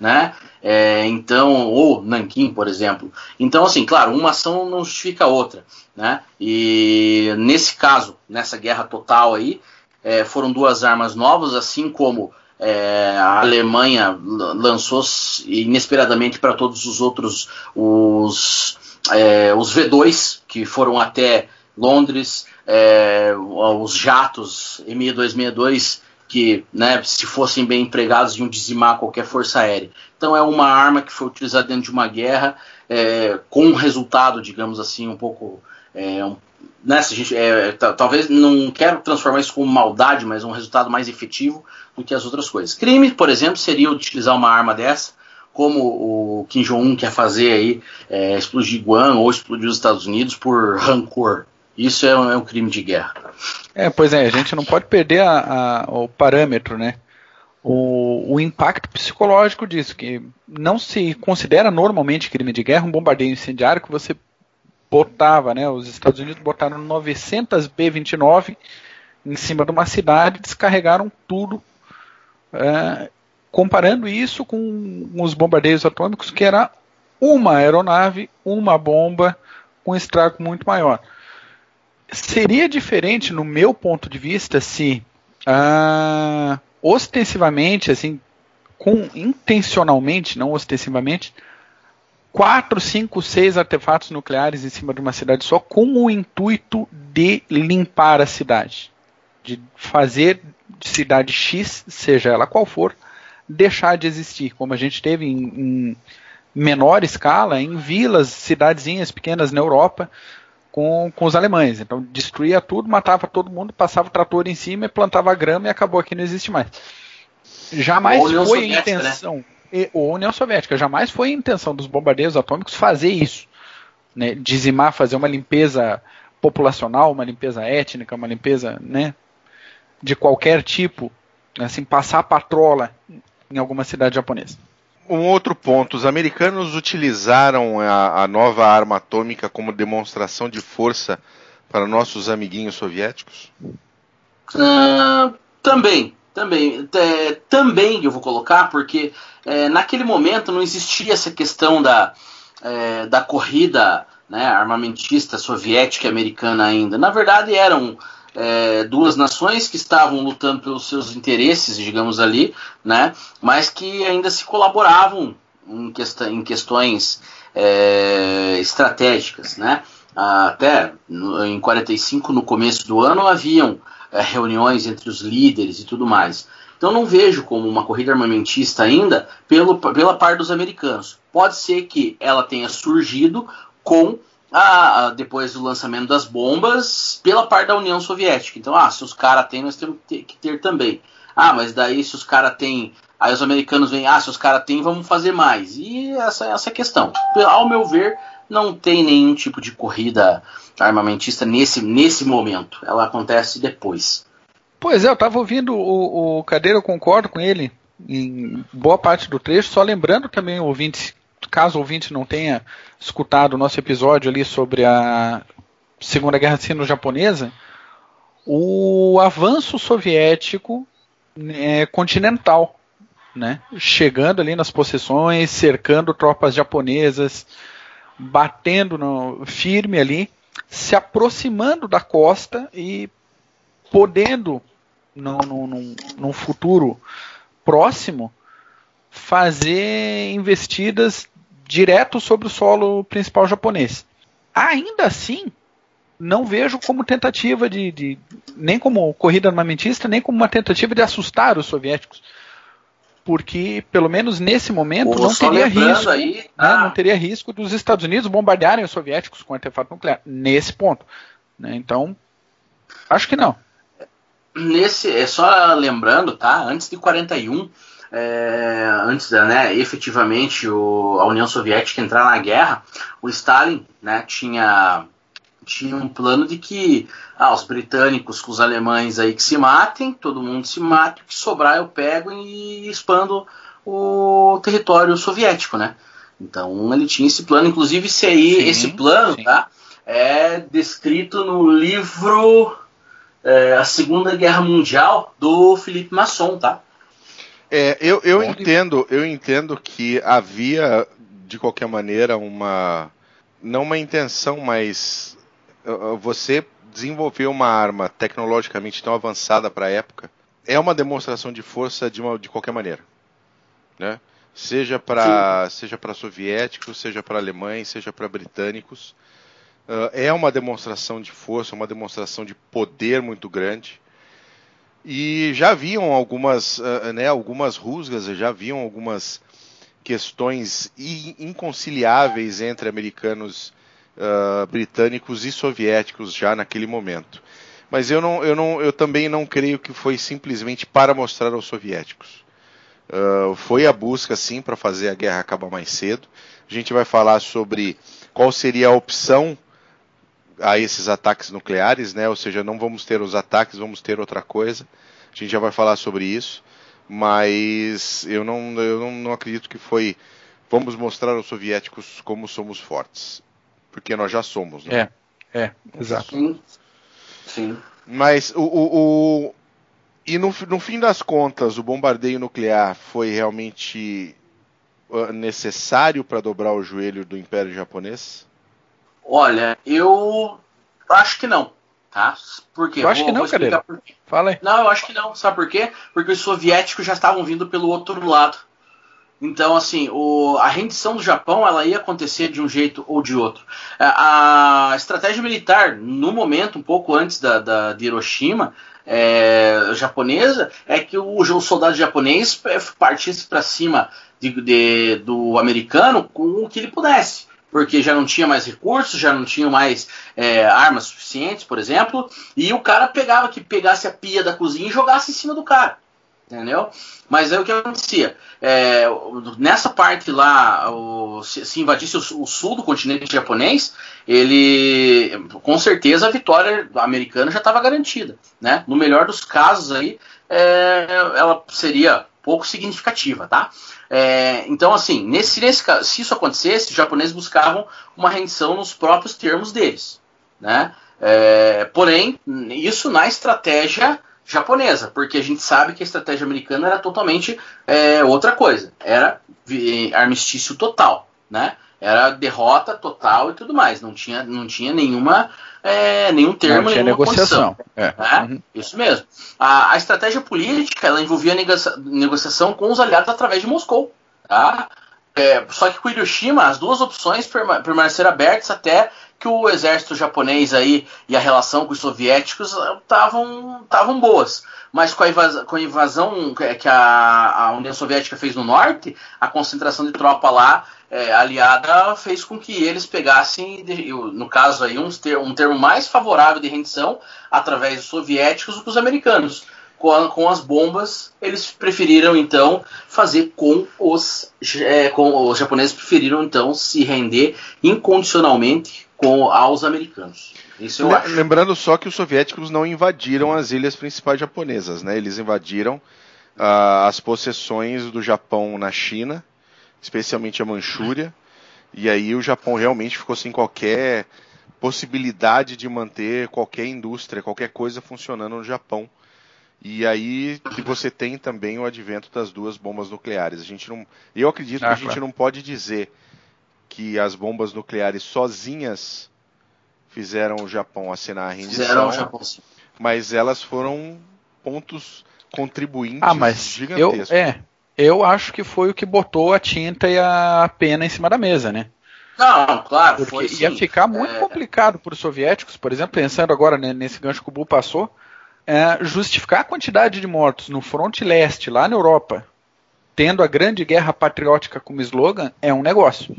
Speaker 3: né? É, então, ou Nanquim, por exemplo. Então, assim, claro, uma ação não justifica a outra, né? E nesse caso, nessa guerra total aí, é, foram duas armas novas, assim como é, a Alemanha lançou inesperadamente para todos os outros os, é, os V2 que foram até Londres, é, os jatos Mi-262 que, né, se fossem bem empregados, iam dizimar qualquer força aérea. Então é uma arma que foi utilizada dentro de uma guerra é, com um resultado, digamos assim, um pouco é, um, né, gente, é, talvez não quero transformar isso como maldade, mas um resultado mais efetivo do que as outras coisas. Crime, por exemplo, seria utilizar uma arma dessa, como o Kim Jong-un quer fazer aí, é, explodir Guam ou explodir os Estados Unidos por rancor. Isso é um, é um, crime de guerra.
Speaker 2: É, pois é, a gente não pode perder a, a, o parâmetro, né? O, o, impacto psicológico disso, que não se considera normalmente crime de guerra um bombardeio incendiário que você botava, né? Os Estados Unidos botaram 900 B-29 em cima de uma cidade, descarregaram tudo, é, comparando isso com os bombardeios atômicos, que era uma aeronave, uma bomba, com um estrago muito maior. Seria diferente, no meu ponto de vista, se ah, ostensivamente, assim, com intencionalmente, não ostensivamente, quatro, cinco, seis artefatos nucleares em cima de uma cidade só, com o intuito de limpar a cidade, de fazer cidade X, seja ela qual for, deixar de existir, como a gente teve em, em menor escala em vilas, cidadezinhas pequenas na Europa com, com os alemães. Então destruía tudo, matava todo mundo, passava o trator em cima, plantava grama e acabou aqui não existe mais. Jamais foi a né? intenção. Né? ou União Soviética. Jamais foi a intenção dos bombardeiros atômicos fazer isso. Né? Dizimar, fazer uma limpeza populacional, uma limpeza étnica, uma limpeza né, de qualquer tipo, assim, passar a patrola em alguma cidade japonesa.
Speaker 1: Um outro ponto: os americanos utilizaram a, a nova arma atômica como demonstração de força para nossos amiguinhos soviéticos?
Speaker 3: Uh, também, também, é, também eu vou colocar, porque é, naquele momento não existia essa questão da, é, da corrida né, armamentista soviética e americana ainda. Na verdade, eram é, duas nações que estavam lutando pelos seus interesses, digamos ali, né, mas que ainda se colaboravam em, quest em questões é, estratégicas. Né. Até no, em 45, no começo do ano, haviam é, reuniões entre os líderes e tudo mais. Então não vejo como uma corrida armamentista ainda pelo, pela parte dos americanos. Pode ser que ela tenha surgido com a, a, depois do lançamento das bombas pela parte da União Soviética. Então, ah, se os caras têm, nós temos que ter, também. Ah, mas daí se os caras têm, aí os americanos vêm, ah, se os caras têm, vamos fazer mais. E essa essa questão. Ao meu ver, não tem nenhum tipo de corrida armamentista nesse, nesse momento. Ela acontece depois.
Speaker 2: Pois é, eu estava ouvindo o, o Cadeira, eu concordo com ele em boa parte do trecho, só lembrando também o ouvinte, caso o ouvinte não tenha escutado o nosso episódio ali sobre a Segunda Guerra Sino-Japonesa, o avanço soviético é, continental, né? chegando ali nas possessões, cercando tropas japonesas, batendo no, firme ali, se aproximando da costa e podendo, num futuro próximo, fazer investidas direto sobre o solo principal japonês. Ainda assim, não vejo como tentativa de, de, nem como corrida armamentista, nem como uma tentativa de assustar os soviéticos porque pelo menos nesse momento não teria risco, aí, né, ah. não teria risco dos Estados Unidos bombardearem os soviéticos com artefato nuclear nesse ponto. Né? Então, acho que não.
Speaker 3: Nesse, é só lembrando, tá? Antes de 41, é, antes da, né, efetivamente o, a União Soviética entrar na guerra, o Stalin, né, tinha tinha um plano de que ah, os britânicos com os alemães aí que se matem, todo mundo se mate, o que sobrar eu pego e expando o território soviético, né? Então ele tinha esse plano, inclusive esse aí, sim, esse plano, sim. tá? É descrito no livro é, A Segunda Guerra Mundial do Felipe Masson, tá?
Speaker 1: É, eu, eu entendo, eu entendo que havia de qualquer maneira uma não uma intenção, mas uh, uh, você desenvolver uma arma tecnologicamente tão avançada para a época é uma demonstração de força de, uma, de qualquer maneira, né? Seja para seja para soviéticos, seja para alemães, seja para britânicos, uh, é uma demonstração de força, uma demonstração de poder muito grande. E já haviam algumas, uh, né, algumas rusgas, já haviam algumas questões inconciliáveis entre americanos, uh, britânicos e soviéticos já naquele momento. Mas eu, não, eu, não, eu também não creio que foi simplesmente para mostrar aos soviéticos. Uh, foi a busca, sim, para fazer a guerra acabar mais cedo. A gente vai falar sobre qual seria a opção a esses ataques nucleares, né? Ou seja, não vamos ter os ataques, vamos ter outra coisa. A gente já vai falar sobre isso mas eu não, eu não, não acredito que foi vamos mostrar aos soviéticos como somos fortes, porque nós já somos.
Speaker 2: Né? É, é, exato.
Speaker 3: Sim. Sim.
Speaker 1: Mas o, o, o e no, no fim das contas, o bombardeio nuclear foi realmente uh, necessário para dobrar o joelho do Império Japonês?
Speaker 3: Olha, eu acho que não. Tá? Por quê?
Speaker 2: Eu acho vou, que não, Cadeira. Fala aí.
Speaker 3: Não, eu acho que não. Sabe por quê? Porque os soviéticos já estavam vindo pelo outro lado. Então, assim, o, a rendição do Japão ela ia acontecer de um jeito ou de outro. A, a estratégia militar, no momento, um pouco antes da, da de Hiroshima, é, japonesa, é que o, o soldado japonês partisse para cima de, de, do americano com o que ele pudesse porque já não tinha mais recursos, já não tinha mais é, armas suficientes, por exemplo, e o cara pegava que pegasse a pia da cozinha e jogasse em cima do cara. Entendeu? Mas aí o que acontecia? É, nessa parte lá, o, se, se, invadisse o, o, sul do continente japonês, ele com certeza a vitória americana já estava garantida. Né? No melhor dos casos aí, é, ela seria pouco significativa, tá? É, então, assim, nesse, nesse, se isso acontecesse, os japoneses buscavam uma rendição nos próprios termos deles, né? É, porém, isso na estratégia japonesa, porque a gente sabe que a estratégia americana era totalmente é, outra coisa, era armistício total, né? Era derrota total e tudo mais, não tinha, não tinha nenhuma é, nenhum termo,
Speaker 2: não
Speaker 3: nenhuma
Speaker 2: negociação.
Speaker 3: É. Né? Uhum. Isso mesmo. A, a, estratégia política ela envolvia negocia negociação com os aliados através de Moscou. Tá? É, só que com Hiroshima, as duas opções permaneceram abertas até que o exército japonês aí e a relação com os soviéticos estavam boas. Mas com a, invasão, com a invasão que a, a União Soviética fez no norte, a concentração de tropa lá é, aliada fez com que eles pegassem, no caso aí, um termo, um termo mais favorável de rendição através dos soviéticos do que os americanos. Com, com as bombas, eles preferiram então fazer com os, é, com os japoneses preferiram então se render incondicionalmente com aos americanos. Isso eu acho.
Speaker 1: Lembrando só que os soviéticos não invadiram as ilhas principais japonesas, né? Eles invadiram uh, as possessões do Japão na China especialmente a Manchúria. E aí o Japão realmente ficou sem qualquer possibilidade de manter qualquer indústria, qualquer coisa funcionando no Japão. E aí você tem também o advento das duas bombas nucleares. A gente não, eu acredito ah, que a gente claro. não pode dizer que as bombas nucleares sozinhas fizeram o Japão assinar a rendição, fizeram o Japão, sim. mas elas foram pontos contribuintes
Speaker 2: ah, mas gigantescos. Eu, é, eu acho que foi o que botou a tinta e a pena em cima da mesa, né?
Speaker 3: Não, claro.
Speaker 2: Porque foi, ia ficar muito é... complicado para os soviéticos, por exemplo, pensando agora nesse gancho que o Bu passou, é, justificar a quantidade de mortos no fronte leste, lá na Europa, tendo a grande guerra patriótica como slogan, é um negócio.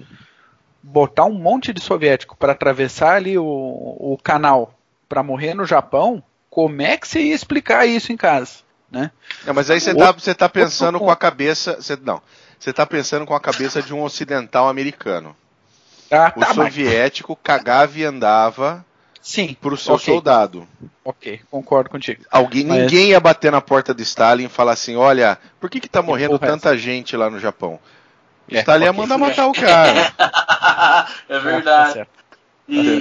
Speaker 2: Botar um monte de soviético para atravessar ali o, o canal para morrer no Japão, como é que você ia explicar isso em casa? Né?
Speaker 1: Não, mas aí você está você tá pensando com a cabeça. Você, não, você está pensando com a cabeça de um ocidental americano. Ah, o tá, soviético mas... cagava e andava
Speaker 2: Sim,
Speaker 1: pro seu okay. soldado.
Speaker 2: Ok, concordo contigo.
Speaker 1: Alguém, mas... Ninguém ia bater na porta de Stalin e falar assim: olha, por que, que tá morrendo tanta gente lá no Japão? É, Stalin okay. ia mandar matar o cara.
Speaker 3: é verdade. Tá e,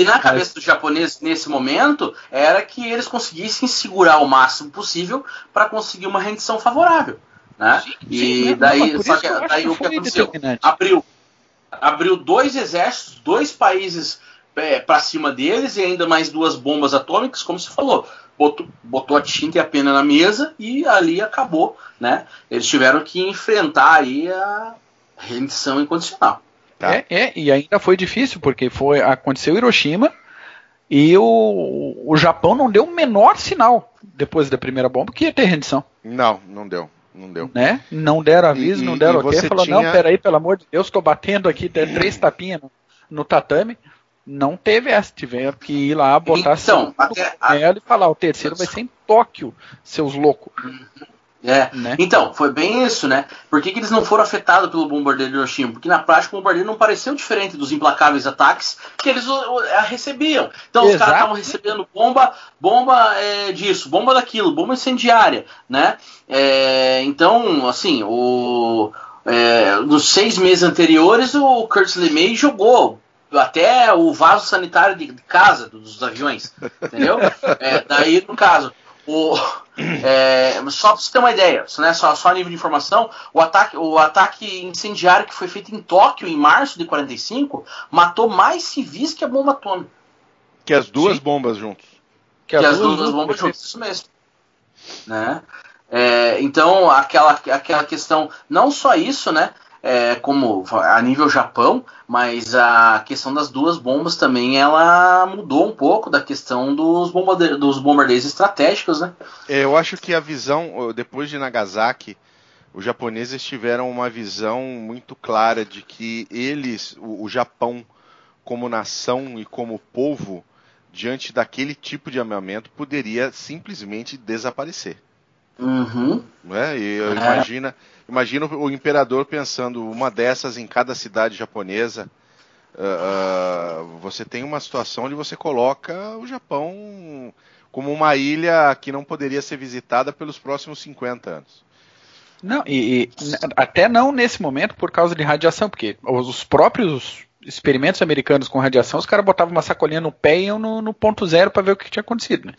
Speaker 3: e, na cabeça dos japoneses nesse momento era que eles conseguissem segurar o máximo possível para conseguir uma rendição favorável. né? Sim, e sim, daí, não, só que, daí o que aconteceu? Abriu, abriu dois exércitos, dois países é, para cima deles e ainda mais duas bombas atômicas, como você falou. Botou, botou a tinta e a pena na mesa e ali acabou, né? Eles tiveram que enfrentar aí a rendição incondicional.
Speaker 2: Tá. É, é, e ainda foi difícil, porque foi aconteceu Hiroshima e o, o Japão não deu o menor sinal depois da primeira bomba que ia ter rendição.
Speaker 1: Não, não deu. Não deu.
Speaker 2: Né? Não deram aviso, e, não deram ok. Falou, tinha... não, peraí, pelo amor de Deus, tô batendo aqui, tem três tapinhas no, no, tatame. Não teve essa, tiveram que ir lá, botar
Speaker 3: então, até,
Speaker 2: a... e falar, o terceiro vai ser em Tóquio, seus loucos.
Speaker 3: É. Né? Então, foi bem isso, né? Por que, que, eles não foram afetados pelo bombardeio de Hiroshima? Porque na prática o bombardeio não pareceu diferente dos implacáveis ataques que eles recebiam. Então Exato. os caras estavam recebendo bomba, bomba é, disso, bomba daquilo, bomba incendiária, né? É, então, assim, o, é, nos seis meses anteriores o Curtis LeMay jogou até o vaso sanitário de casa dos aviões, entendeu? É, daí, no caso, o, é, só para você ter uma ideia, né, só, só a nível de informação, o ataque, o ataque incendiário que foi feito em Tóquio em março de 45 matou mais civis que a bomba atômica.
Speaker 1: Que as duas Sim. bombas juntos.
Speaker 3: Que, que as, duas, duas bombas juntas, isso mesmo. Né? É, então, aquela, aquela questão, não só isso, né? É, como a nível Japão, mas a questão das duas bombas também ela mudou um pouco da questão dos, bombarde dos estratégicos, né?
Speaker 1: É, eu acho que a visão depois de Nagasaki, os japoneses tiveram uma visão muito clara de que eles, o, o Japão, como nação e como povo, diante daquele tipo de armamento, poderia simplesmente desaparecer.
Speaker 3: Uhum.
Speaker 1: Né? E é. imagina, imagina o imperador pensando uma dessas em cada cidade japonesa. Uh, uh, você tem uma situação onde você coloca o Japão como uma ilha que não poderia ser visitada pelos próximos 50 anos.
Speaker 2: Não, e, e até não nesse momento por causa de radiação, porque os próprios experimentos americanos com radiação, os caras botavam uma sacolinha no pé e iam no, no ponto zero para ver o que tinha acontecido. Né?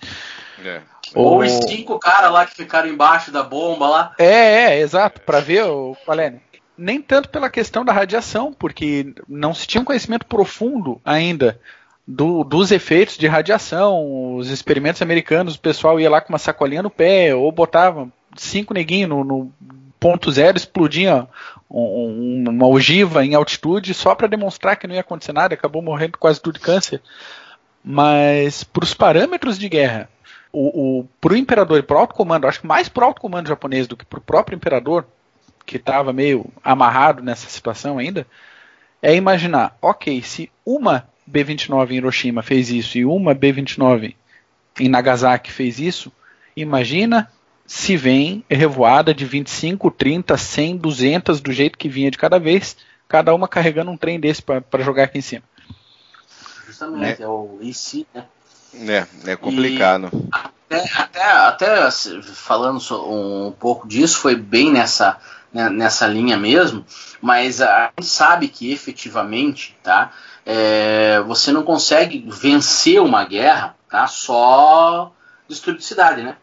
Speaker 3: É. Ou os cinco caras lá que ficaram embaixo da bomba lá.
Speaker 2: É, é, exato, para ver o qual é. Né? Nem tanto pela questão da radiação, porque não se tinha um conhecimento profundo ainda do, dos efeitos de radiação. Os experimentos americanos, o pessoal ia lá com uma sacolinha no pé, ou botava cinco neguinhos no, no ponto zero, explodia um, uma ogiva em altitude só para demonstrar que não ia acontecer nada, acabou morrendo quase tudo de câncer. Mas para os parâmetros de guerra o, o, pro imperador e pro alto comando, acho que mais pro alto comando japonês do que pro próprio imperador, que estava meio amarrado nessa situação ainda, é imaginar, ok, se uma B-29 em Hiroshima fez isso e uma B-29 em Nagasaki fez isso, imagina se vem revoada de 25, 30, 100, 200 do jeito que vinha de cada vez, cada uma carregando um trem desse para jogar aqui em cima.
Speaker 3: Justamente, é, é o IC, né?
Speaker 1: É, é complicado.
Speaker 3: Até, até, até, falando um pouco disso, foi bem nessa, né, nessa linha mesmo, mas a gente sabe que efetivamente tá, é, você não consegue vencer uma guerra tá, só destruindo cidade, né?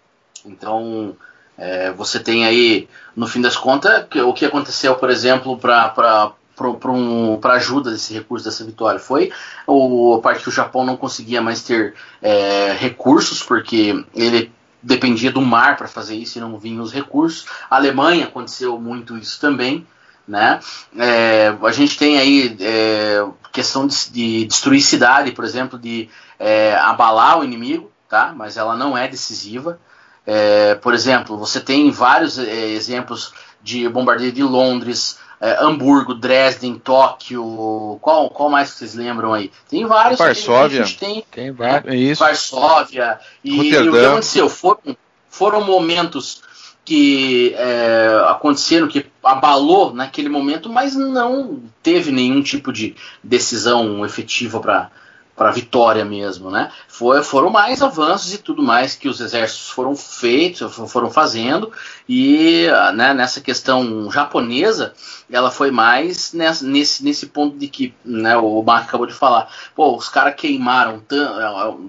Speaker 3: Então, é, você tem aí, no fim das contas, o que aconteceu, por exemplo, para para um, ajuda desse recurso dessa vitória foi o, a parte que o Japão não conseguia mais ter é, recursos porque ele dependia do mar para fazer isso e não vinham os recursos. A Alemanha aconteceu muito isso também, né? É, a gente tem aí é, questão de, de, destruir cidade, por exemplo, de é, abalar o inimigo, tá? Mas ela não é decisiva. É, por exemplo, você tem vários é, exemplos de bombardeio de Londres, é, Hamburgo, Dresden, Tóquio, qual, qual mais que vocês lembram aí? Tem vários.
Speaker 1: Varsóvia.
Speaker 3: A gente tem,
Speaker 2: tem vários, é isso.
Speaker 3: Varsóvia. E, e, o que aconteceu? Foram, foram momentos que é, aconteceram, que abalou naquele momento, mas não teve nenhum tipo de decisão efetiva para para vitória mesmo, né? Foi, foram mais avanços e tudo mais que os exércitos foram feitos, foram fazendo. E né, nessa questão japonesa, ela foi mais nessa, nesse, nesse ponto de que né, o Mark acabou de falar, pô, os caras queimaram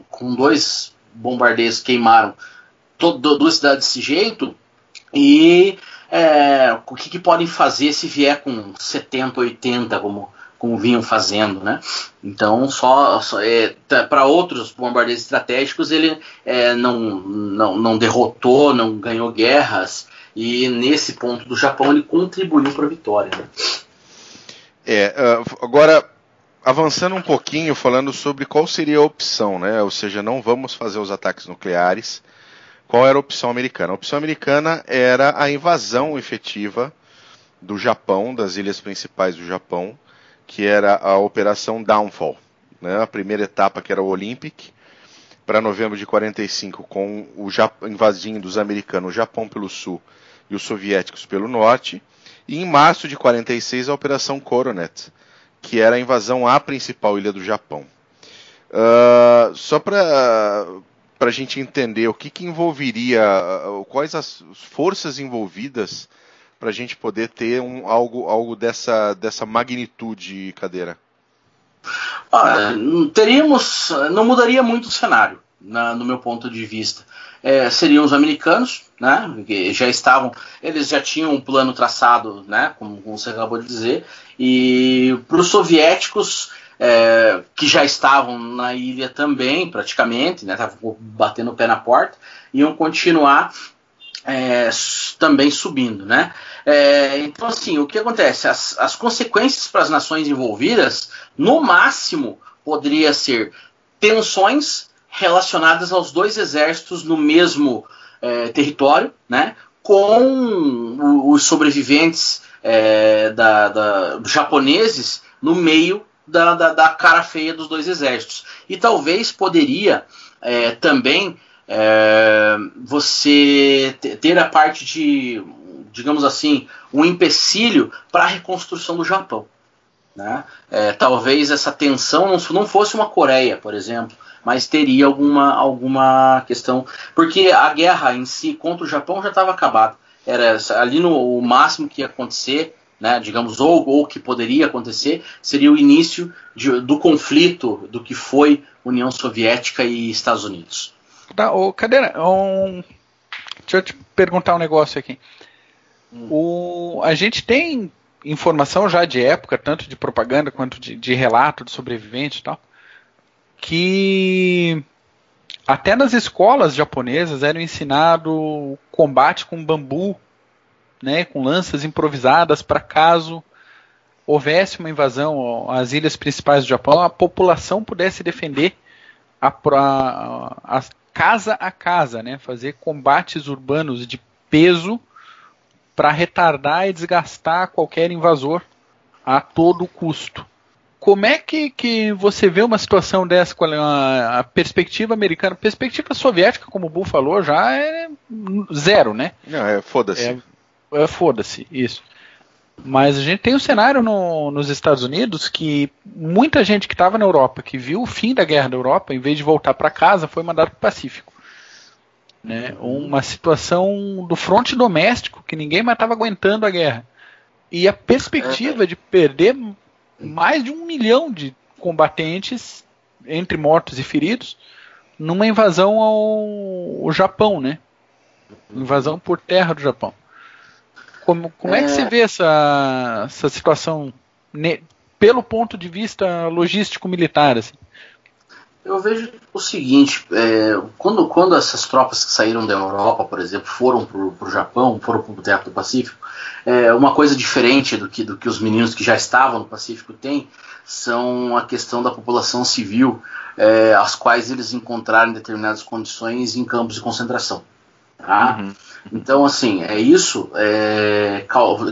Speaker 3: com dois bombardeios queimaram todo, duas cidades desse jeito, E é, o que, que, podem fazer se vier com 70, 80, como, como vinham fazendo, né? Então, só, só é, tá, para outros bombardeiros estratégicos, ele é, não, não, não derrotou, não ganhou guerras, e nesse ponto do Japão ele contribuiu para a vitória. Né?
Speaker 1: É, uh, agora avançando um pouquinho, falando sobre qual seria a opção, né? Ou seja, não vamos fazer os ataques nucleares. Qual era a opção americana? A opção americana era a invasão efetiva do Japão, das ilhas principais do Japão, que era a Operação Downfall. Né? A primeira etapa, que era o Olympic, para novembro de 45, com o Japão, invadindo os americanos o Japão pelo sul e os soviéticos pelo norte. E em março de 46, a Operação Coronet, que era a invasão à principal ilha do Japão. Uh, só para a gente entender o que, que envolveria, uh, quais as forças envolvidas para a gente poder ter um, algo, algo dessa, dessa magnitude, Cadeira.
Speaker 3: Ah, teríamos, não mudaria muito o cenário, na, no meu ponto de vista. É, seriam os americanos, né, que já estavam, eles já tinham um plano traçado, né, como, como você acabou de dizer, e para os soviéticos, é, que já estavam na ilha também, praticamente, né, estavam batendo o pé na porta, iam continuar é, também subindo, né? É, então, assim, o que acontece? As, as consequências para as nações envolvidas, no máximo, poderia ser tensões relacionadas aos dois exércitos no mesmo é, território, né? Com os sobreviventes é, da, da, japoneses no meio da, da, da, cara feia dos dois exércitos. E talvez poderia é, também é, você ter a parte de, digamos assim, um empecilho para a reconstrução do Japão. Né? É, talvez essa tensão não, não fosse uma Coreia, por exemplo, mas teria alguma, alguma questão. Porque a guerra em si contra o Japão já estava acabada era ali no o máximo que ia acontecer, né, digamos, ou, ou que poderia acontecer, seria o início de, do conflito do que foi União Soviética e Estados Unidos.
Speaker 2: Tá, ô, Cadeira, um, deixa eu te perguntar um negócio aqui. Hum. O, a gente tem informação já de época, tanto de propaganda quanto de, de relato de sobreviventes e tal, que até nas escolas japonesas era ensinado combate com bambu, né, com lanças improvisadas para caso houvesse uma invasão às ilhas principais do Japão, a população pudesse defender a, a, a casa a casa, né, fazer combates urbanos de peso para retardar e desgastar qualquer invasor a todo custo. Como é que, que você vê uma situação dessa com a, a perspectiva americana? Perspectiva soviética, como o Bull falou, já é zero, né?
Speaker 1: Não, é foda-se.
Speaker 2: É, é foda-se, isso. Mas a gente tem um cenário no, nos Estados Unidos que muita gente que estava na Europa, que viu o fim da guerra da Europa, em vez de voltar para casa, foi mandado para o Pacífico. Né? Uma situação do fronte doméstico que ninguém mais estava aguentando a guerra. E a perspectiva de perder mais de um milhão de combatentes, entre mortos e feridos, numa invasão ao, ao Japão, né? Invasão por terra do Japão. Como, como é... é que você vê essa, essa situação ne, pelo ponto de vista logístico-militar? Assim?
Speaker 3: Eu vejo o seguinte: é, quando, quando essas tropas que saíram da Europa, por exemplo, foram para o Japão, foram para o Teatro do Pacífico, é, uma coisa diferente do que, do que os meninos que já estavam no Pacífico têm são a questão da população civil, é, as quais eles encontraram em determinadas condições em campos de concentração. Tá? Uhum. Então, assim, é isso. É,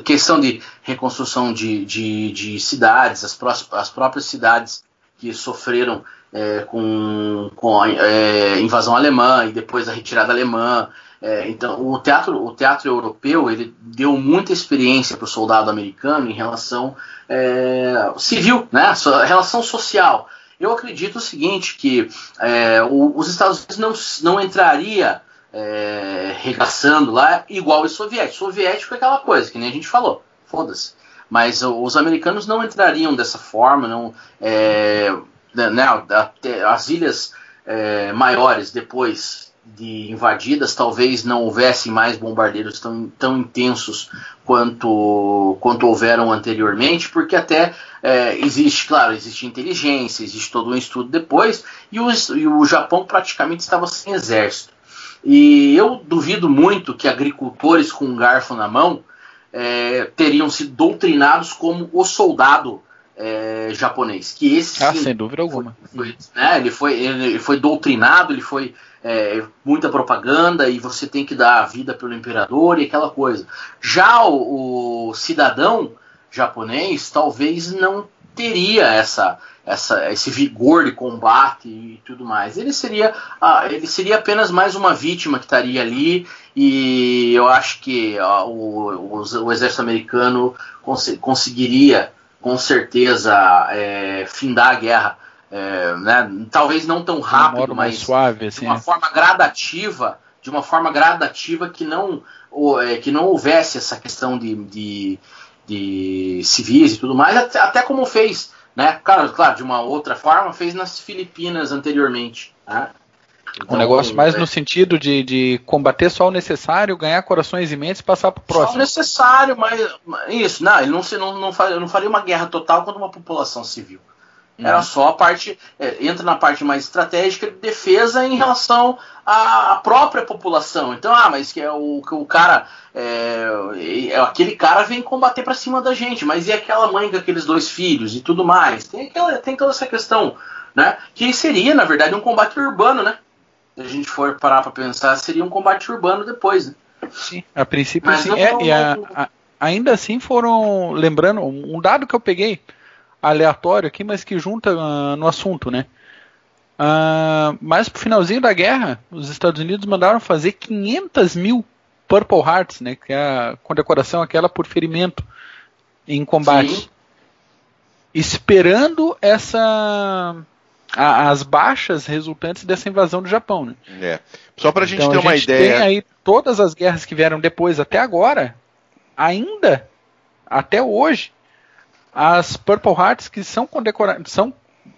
Speaker 3: questão de reconstrução de, de, de cidades, as, as próprias cidades que sofreram é, com, com a é, invasão alemã e depois a retirada alemã. É, então, o teatro, o teatro europeu ele deu muita experiência para o soldado americano em relação é, civil, né, relação social. Eu acredito o seguinte, que é, o, os Estados Unidos não, não entraria é, regaçando lá igual os soviéticos. Soviético é aquela coisa, que nem a gente falou, foda-se. Mas os americanos não entrariam dessa forma, não, é, né, né as ilhas é, maiores depois de invadidas, talvez não houvessem mais bombardeiros tão, tão intensos quanto, quanto houveram anteriormente, porque até é, existe, claro, existe inteligência, existe todo um estudo depois, e o, e o Japão praticamente estava sem exército. E eu duvido muito que agricultores com um garfo na mão é, teriam sido doutrinados como o soldado é, japonês. Que esse,
Speaker 2: ah, sim, sem dúvida alguma.
Speaker 3: Foi, né, ele, foi, ele foi doutrinado, ele foi é, muita propaganda e você tem que dar a vida pelo imperador e aquela coisa. Já o, o cidadão japonês talvez não teria essa, essa, esse vigor de combate e tudo mais. Ele seria, ele seria apenas mais uma vítima que estaria ali e eu acho que o, o, o, exército americano cons conseguiria com certeza é, findar a guerra é, né, talvez não tão rápido, mas
Speaker 2: suave, assim,
Speaker 3: de uma forma gradativa, de uma forma gradativa que não, é, que não houvesse essa questão de, de, de civis e tudo mais, até, até, como fez, né, claro, claro, de uma outra forma, fez nas Filipinas anteriormente. Né?
Speaker 2: Então, um negócio mais é, no sentido de, de combater só o necessário, ganhar corações e mentes e passar para o próximo. Só
Speaker 3: o necessário, mas isso, não, ele não, não, não, faria, não faria uma guerra total contra uma população civil. Era uhum. só a parte, é, entra na parte mais estratégica de defesa em relação à, à própria população. Então, ah, mas que é o, que o cara, é, é, aquele cara vem combater para cima da gente, mas e aquela mãe com aqueles dois filhos e tudo mais? Tem, aquela, tem toda essa questão, né? Que seria, na verdade, um combate urbano, né? Se a gente for parar para pensar, seria um combate urbano depois, né?
Speaker 2: Sim, a princípio mas sim. É, não, a, a, ainda assim foram, lembrando, um dado que eu peguei aleatório aqui, mas que junta uh, no assunto, né? Uh, mas pro finalzinho da guerra, os Estados Unidos mandaram fazer 500 mil Purple Hearts, né? Que é a condecoração aquela por ferimento em combate. Sim. Esperando essa a, as baixas resultantes dessa invasão do Japão, né?
Speaker 1: É. Só pra gente então, ter uma gente ideia.
Speaker 2: Tem aí todas as guerras que vieram depois até agora, ainda até hoje, as Purple Hearts que são, são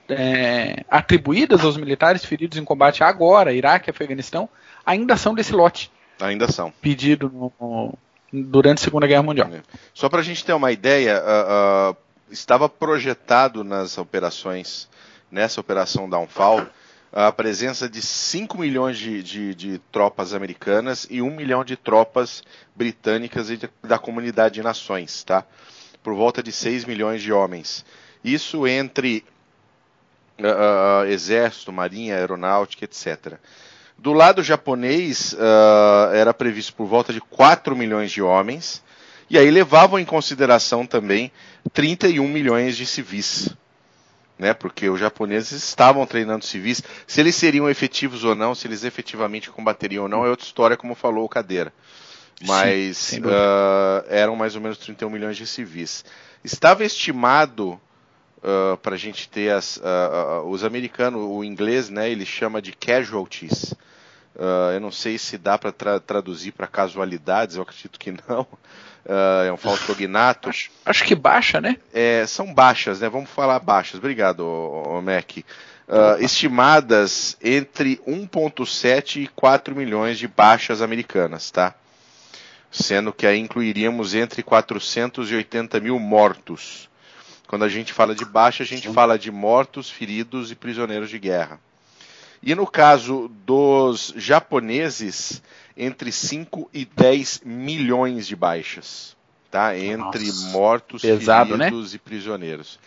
Speaker 2: é, atribuídas aos militares feridos em combate agora, Iraque e Afeganistão, ainda são desse lote.
Speaker 1: Ainda são.
Speaker 2: Pedido no, durante a Segunda Guerra Mundial. É.
Speaker 1: Só para a gente ter uma ideia, uh, uh, estava projetado nas operações, nessa operação Downfall, a presença de 5 milhões de, de, de, tropas americanas e 1 milhão de tropas britânicas e de, da comunidade de nações, tá? Por volta de 6 milhões de homens. Isso entre uh, exército, marinha, aeronáutica, etc. Do lado japonês, uh, era previsto por volta de 4 milhões de homens, e aí levavam em consideração também 31 milhões de civis. Né, porque os japoneses estavam treinando civis. Se eles seriam efetivos ou não, se eles efetivamente combateriam ou não, é outra história, como falou o Cadeira mas Sim, uh, eram mais ou menos 31 milhões de civis. Estava estimado uh, para a gente ter as, uh, os americanos, o inglês, né, ele chama de casualties. eu não sei se dá para tra traduzir para casualidades, eu acredito que não. é um falso cognato.
Speaker 2: Acho, acho, que baixa, né?
Speaker 1: É, são baixas, né? Vamos falar baixas. Obrigado, Mac. Estimadas entre 1,7 e 4 milhões de baixas americanas, tá? Sendo que aí incluiríamos entre 480 mil mortos. Quando a gente fala de baixa, a gente fala de mortos, feridos e prisioneiros de guerra. E no caso dos japoneses, entre 5 e 10 milhões de baixas, tá? Entre Nossa, mortos, pesado, né? feridos né? e prisioneiros.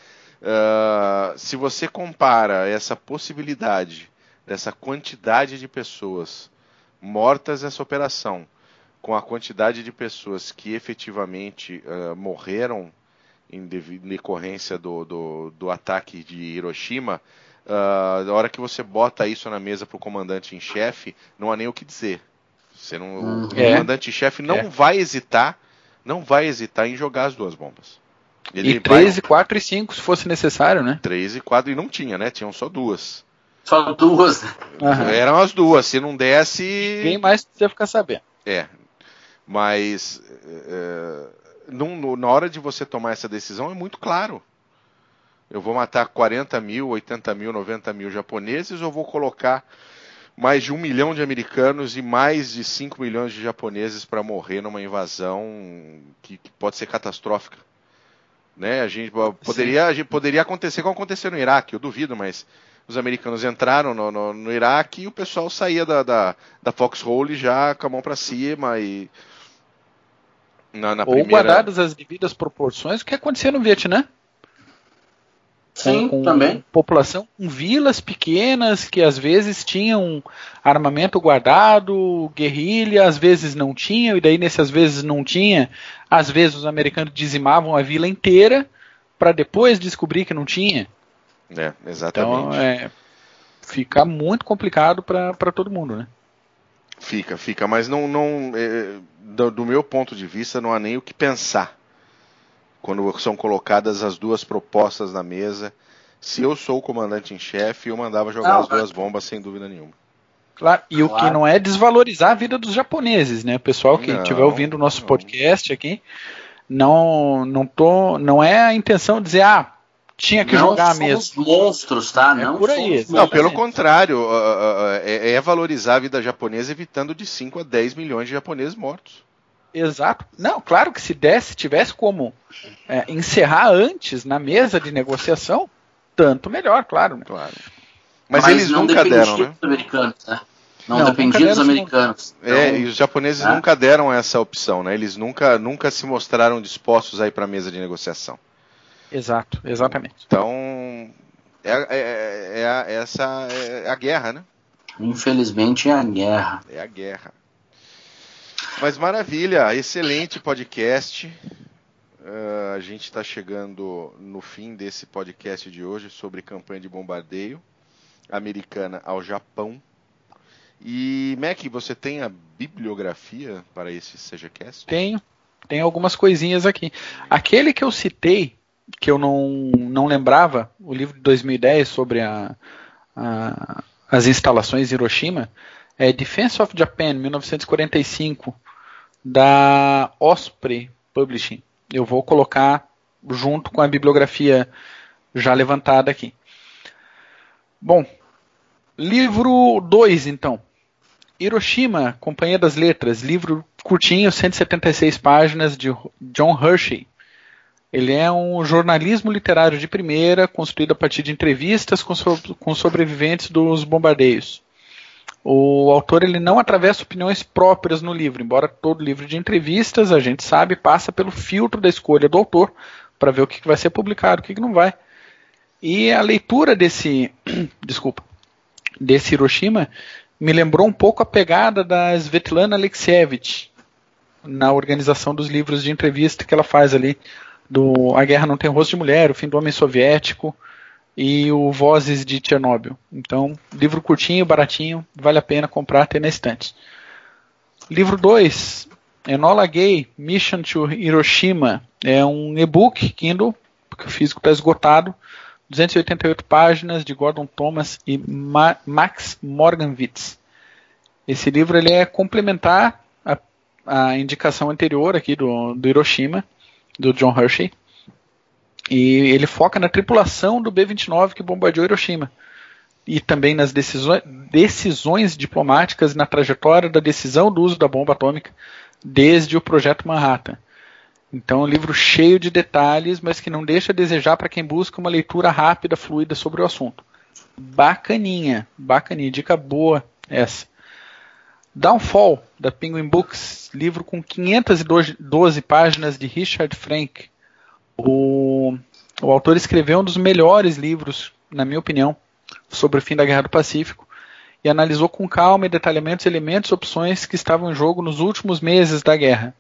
Speaker 1: Uh, se você compara essa possibilidade dessa quantidade de pessoas mortas nessa operação com a quantidade de pessoas que efetivamente uh, morreram em decorrência do, do, do, ataque de Hiroshima, uh, na hora que você bota isso na mesa para o comandante em chefe, não há nem o que dizer. Você não, hum, o é. comandante em chefe não é. vai hesitar, não vai hesitar em jogar as duas bombas.
Speaker 2: Ele e 3, vai... 4 e 5 se fosse necessário, né?
Speaker 1: 3 e 4 e não tinha, né? Tinham só duas.
Speaker 3: Só duas.
Speaker 1: Uhum. Eram as duas. Se não desse.
Speaker 2: Quem mais precisa ficar sabendo?
Speaker 1: É, mas é, num, na hora de você tomar essa decisão é muito claro. Eu vou matar 40 mil, 80 mil, 90 mil japoneses ou vou colocar mais de um milhão de americanos e mais de 5 milhões de japoneses para morrer numa invasão que, que, pode ser catastrófica. Né? A gente poderia, a gente poderia acontecer como aconteceu no Iraque, eu duvido, mas os americanos entraram no, no, no Iraque e o pessoal saía da, da, da Foxhole já com a mão para cima e
Speaker 2: na, na Ou primeira... guardadas as devidas proporções, o que acontecia no Vietnã?
Speaker 3: Sim, com, também.
Speaker 2: População com vilas pequenas que às vezes tinham armamento guardado, guerrilha, às vezes não tinham, e daí nessas vezes não tinha, às vezes os americanos dizimavam a vila inteira para depois descobrir que não tinha.
Speaker 1: É, exatamente.
Speaker 2: Então, é, fica muito complicado para todo mundo, né?
Speaker 1: Fica, fica, mas não, não é, do, do meu ponto de vista não há nem o que pensar quando são colocadas as duas propostas na mesa. Se eu sou o comandante em chefe, eu mandava jogar não, as duas bombas sem dúvida nenhuma.
Speaker 2: Claro, e claro. o que não é desvalorizar a vida dos japoneses, né? O pessoal que estiver ouvindo o nosso não. podcast aqui, não, não, tô, não é a intenção de dizer, ah, tinha que não jogar mesmo.
Speaker 3: monstros, tá?
Speaker 2: É não por aí.
Speaker 1: Não, pelo contrário, uh, uh, é, é, valorizar a vida japonesa evitando de 5 a 10 milhões de japoneses mortos.
Speaker 2: Exato. Não, claro que se desse, tivesse como é, encerrar antes na mesa de negociação, tanto melhor, claro. Né?
Speaker 1: Claro. Mas, Mas eles nunca deram, né?
Speaker 3: Americanos, né? Não, não dependia dos americanos.
Speaker 1: Então, é, e os japoneses é. nunca deram essa opção, né? Eles nunca, nunca se mostraram dispostos a ir para a mesa de negociação.
Speaker 2: Exato, exatamente.
Speaker 1: Então, é, é, é, a, essa é a guerra, né?
Speaker 3: Infelizmente é a guerra.
Speaker 1: É a guerra. Mas maravilha, excelente podcast. Uh, a gente está chegando no fim desse podcast de hoje sobre campanha de bombardeio americana ao Japão. E Mac, você tem a bibliografia para esse SejaCast?
Speaker 2: Tenho, tem algumas coisinhas aqui. Aquele que eu citei, que eu não, não lembrava, o livro de 2010 sobre a, a, as instalações em Hiroshima, é Defense of Japan, 1945, da Osprey Publishing. Eu vou colocar junto com a bibliografia já levantada aqui. Bom, livro 2 então. Hiroshima, Companhia das Letras, livro curtinho, 176 páginas de John Hershey. Ele é um jornalismo literário de primeira, construído a partir de entrevistas com, so com sobreviventes dos bombardeios. O autor ele não atravessa opiniões próprias no livro, embora todo livro de entrevistas, a gente sabe, passa pelo filtro da escolha do autor para ver o que vai ser publicado, o que não vai. E a leitura desse, desculpa, desse Hiroshima me lembrou um pouco a pegada da Svetlana Alexievich na organização dos livros de entrevista que ela faz ali do A Guerra Não Tem Rosto de Mulher, O Fim do Homem Soviético e o Vozes de Chernobyl. Então, livro curtinho, baratinho, vale a pena comprar, ter na estante. Livro 2, Enola Gay, Mission to Hiroshima. É um e-book Kindle, porque o físico está esgotado. 288 páginas de Gordon Thomas e Ma Max Morganwitz. Esse livro ele é complementar à, indicação anterior aqui do, do Hiroshima do John Hershey. E ele foca na tripulação do B-29 que bombardeou Hiroshima. E também nas decisões, decisões diplomáticas na trajetória da decisão do uso da bomba atômica desde o projeto Manhattan. Então, é um livro cheio de detalhes, mas que não deixa a desejar para quem busca uma leitura rápida, fluida sobre o assunto. Bacaninha, bacaninha, dica boa essa. Downfall, da Penguin Books, livro com 512 páginas de Richard Frank. O, o autor escreveu um dos melhores livros, na minha opinião, sobre o fim da Guerra do Pacífico e analisou com calma e detalhamento elementos e opções que estavam em jogo nos últimos meses da guerra.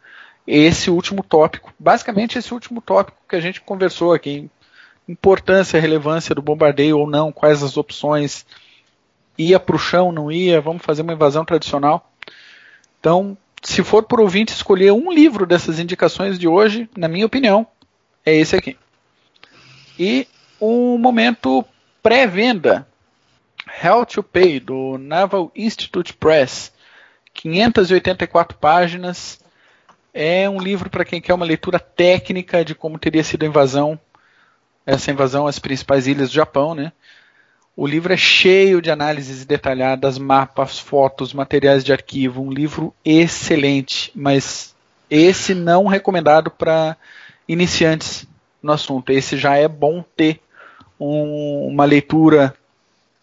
Speaker 2: Esse último tópico, basicamente esse último tópico que a gente conversou aqui, importância, relevância do bombardeio ou não, quais as opções, ia para o chão, não ia, vamos fazer uma invasão tradicional. Então, se for por ouvinte escolher um livro dessas indicações de hoje, na minha opinião, é esse aqui. E o momento pré-venda, Hell to Pay, do Naval Institute Press, 584 páginas. É um livro para quem quer uma leitura técnica de como teria sido a invasão, essa invasão às principais ilhas do Japão, né? O livro é cheio de análises detalhadas, mapas, fotos, materiais de arquivo. Um livro excelente, mas esse não recomendado para iniciantes no assunto. Esse já é bom ter um, uma leitura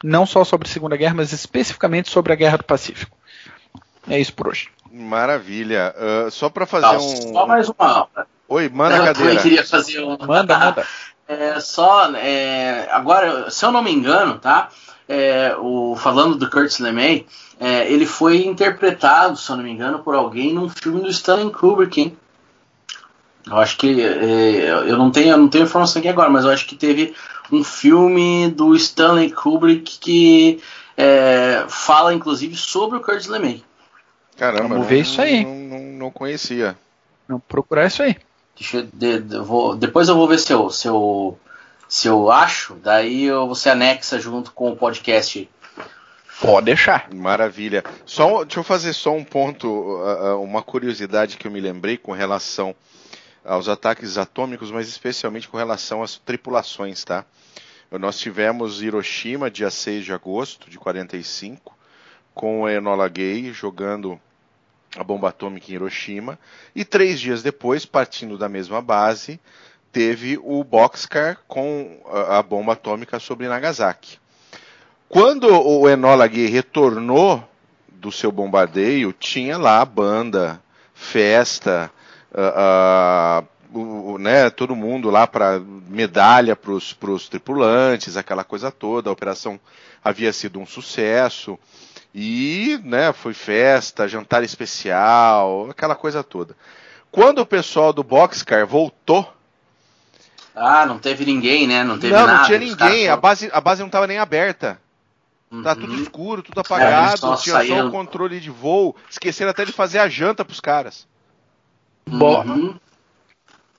Speaker 2: não só sobre a Segunda Guerra, mas especificamente sobre a Guerra do Pacífico. É isso por hoje.
Speaker 1: Maravilha. Uh, só para fazer tá, um.
Speaker 3: Só mais uma.
Speaker 1: Oi, manda a cadeira.
Speaker 3: Eu queria fazer uma.
Speaker 2: Manda, manda.
Speaker 3: É, só, é, agora, se eu não me engano, tá? É, o, falando do Curtis LeMay, é, ele foi interpretado, se eu não me engano, por alguém num filme do Stanley Kubrick, hein? Eu acho que é, eu não tenho, eu não tenho informação aqui agora, mas eu acho que teve um filme do Stanley Kubrick que é, fala, inclusive, sobre o Curtis LeMay.
Speaker 1: Caramba,
Speaker 2: vamos ver isso aí.
Speaker 1: Não, não, não conhecia.
Speaker 2: Vamos procurar isso aí.
Speaker 3: Eu, de, de, vou, depois eu vou ver se eu, se eu, se eu acho, daí eu, você anexa junto com o podcast.
Speaker 2: Pode deixar.
Speaker 1: Maravilha. Só, deixa eu fazer só um ponto, uma curiosidade que eu me lembrei com relação aos ataques atômicos, mas especialmente com relação às tripulações, tá? Nós tivemos Hiroshima, dia 6 de agosto de 45, com Enola Gay jogando a bomba atômica em Hiroshima, e três dias depois, partindo da mesma base, teve o Boxcar com a bomba atômica sobre Nagasaki. Quando o Enola Gay retornou do seu bombardeio, tinha lá a banda, festa, uh, uh, né, todo mundo lá para medalha para os tripulantes, aquela coisa toda. A operação havia sido um sucesso. E, né, foi festa, jantar especial, aquela coisa toda. Quando o pessoal do Boxcar voltou.
Speaker 3: Ah, não teve ninguém, né? Não teve
Speaker 1: não,
Speaker 3: nada.
Speaker 1: Não, tinha ninguém. A base, a base não estava nem aberta. Tá uhum. Tá tudo escuro, tudo apagado. É, tinha saíram... só o controle de voo. Esqueceram até de fazer a janta pros caras.
Speaker 3: Uhum.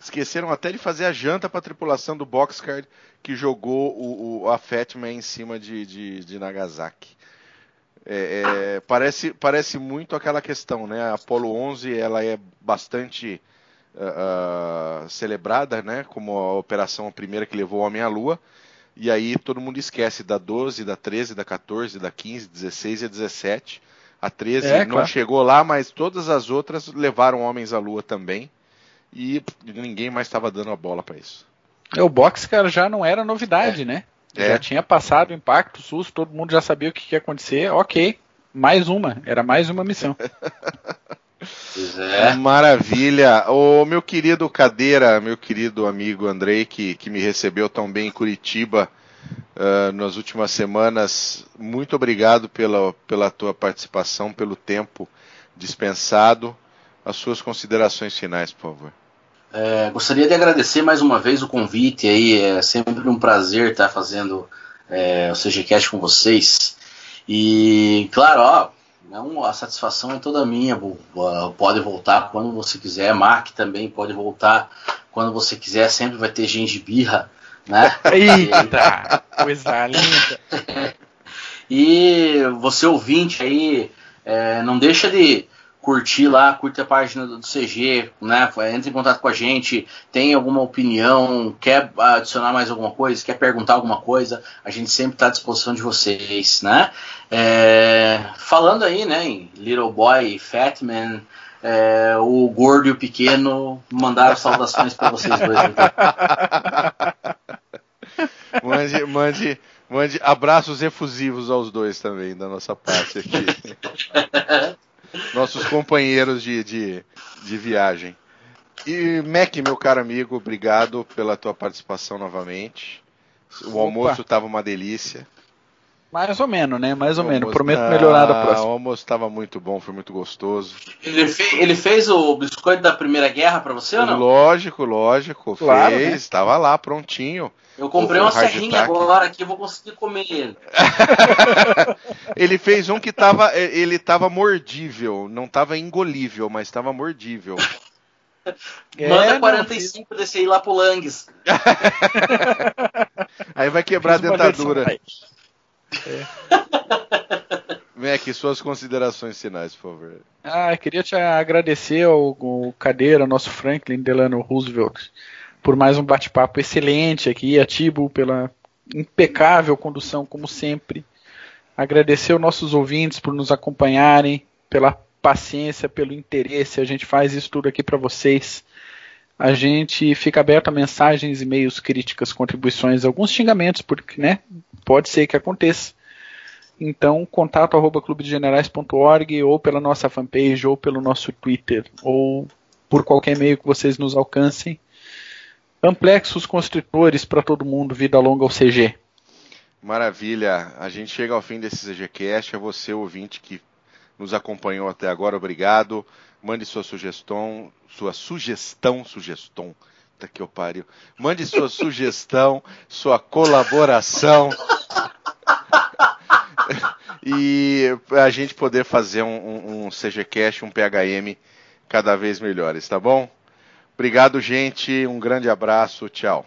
Speaker 1: Esqueceram até de fazer a janta para a tripulação do Boxcar que jogou o, o a Fatman em cima de, de, de Nagasaki. É, é, parece, parece muito aquela questão, né? A Apollo 11 ela é bastante uh, uh, celebrada, né? Como a operação primeira que levou o homem à Lua. E aí todo mundo esquece da 12, da 13, da 14, da 15, 16 e 17. A 13 é, não claro. chegou lá, mas todas as outras levaram homens à Lua também. E ninguém mais estava dando a bola para isso.
Speaker 2: É, o box, cara, já não era novidade, é. né? É. Já tinha passado o impacto, o susto, todo mundo já sabia o que ia acontecer. Ok, mais uma, era mais uma missão.
Speaker 1: É. Maravilha. O meu querido Cadeira, meu querido amigo Andrei, que, que me recebeu tão bem em Curitiba uh, nas últimas semanas, muito obrigado pela, pela tua participação, pelo tempo dispensado. As suas considerações finais, por favor.
Speaker 3: É, gostaria de agradecer mais uma vez o convite aí, é sempre um prazer estar fazendo é, o CGCast com vocês. E claro, ó, não, a satisfação é toda minha. Pode voltar quando você quiser. Mark também pode voltar quando você quiser. Sempre vai ter gente birra, né?
Speaker 2: Eita, coisa linda.
Speaker 3: e você ouvinte aí, é, não deixa de curtir lá, curte a página do CG, né? Entre em contato com a gente, tem alguma opinião, quer adicionar mais alguma coisa, quer perguntar alguma coisa, a gente sempre está à disposição de vocês, né? É, falando aí, né, em Little Boy, Fat Man, é, o gordo e o pequeno mandaram saudações para vocês dois. Então.
Speaker 1: mande, mande, mande abraços efusivos aos dois também, da nossa parte aqui. nossos companheiros de, de, de viagem. E Mac, meu caro amigo, obrigado pela tua participação novamente. O Opa. almoço estava uma delícia.
Speaker 2: Mais ou menos, né? Mais ou menos. Prometo melhorar da próxima.
Speaker 1: O almoço estava muito bom, foi muito gostoso.
Speaker 3: Ele, fe ele fez o biscoito da Primeira Guerra para você ou não?
Speaker 1: Lógico, lógico. Claro, fez, estava né? lá prontinho.
Speaker 3: Eu comprei uma serrinha agora aqui, vou conseguir comer ele.
Speaker 1: ele fez um que tava, ele tava mordível, não tava engolível, mas tava mordível.
Speaker 3: É, Manda 45 não, desse aí lá pro Langs.
Speaker 1: aí vai quebrar a dentadura. É. Mac, suas considerações finais, por favor.
Speaker 2: Ah, queria te agradecer ao, ao Cadeira, nosso Franklin Delano Roosevelt, por mais um bate-papo excelente aqui, a Tibo pela impecável condução, como sempre. Agradecer aos nossos ouvintes por nos acompanharem, pela paciência, pelo interesse. A gente faz isso tudo aqui para vocês. A gente fica aberto a mensagens, e-mails, críticas, contribuições, alguns xingamentos, porque né, pode ser que aconteça. Então, contato arroba clubedegenerais.org ou pela nossa fanpage, ou pelo nosso Twitter, ou por qualquer meio que vocês nos alcancem. Amplexos constritores para todo mundo, vida longa ao CG.
Speaker 1: Maravilha, a gente chega ao fim desse CGCast, é você ouvinte que nos acompanhou até agora, obrigado. Mande sua sugestão, sua sugestão, sugestão, tá que eu pariu. Mande sua sugestão, sua colaboração. e a gente poder fazer um, um, um CGCast, um PHM cada vez melhores, tá bom? Obrigado, gente. Um grande abraço. Tchau.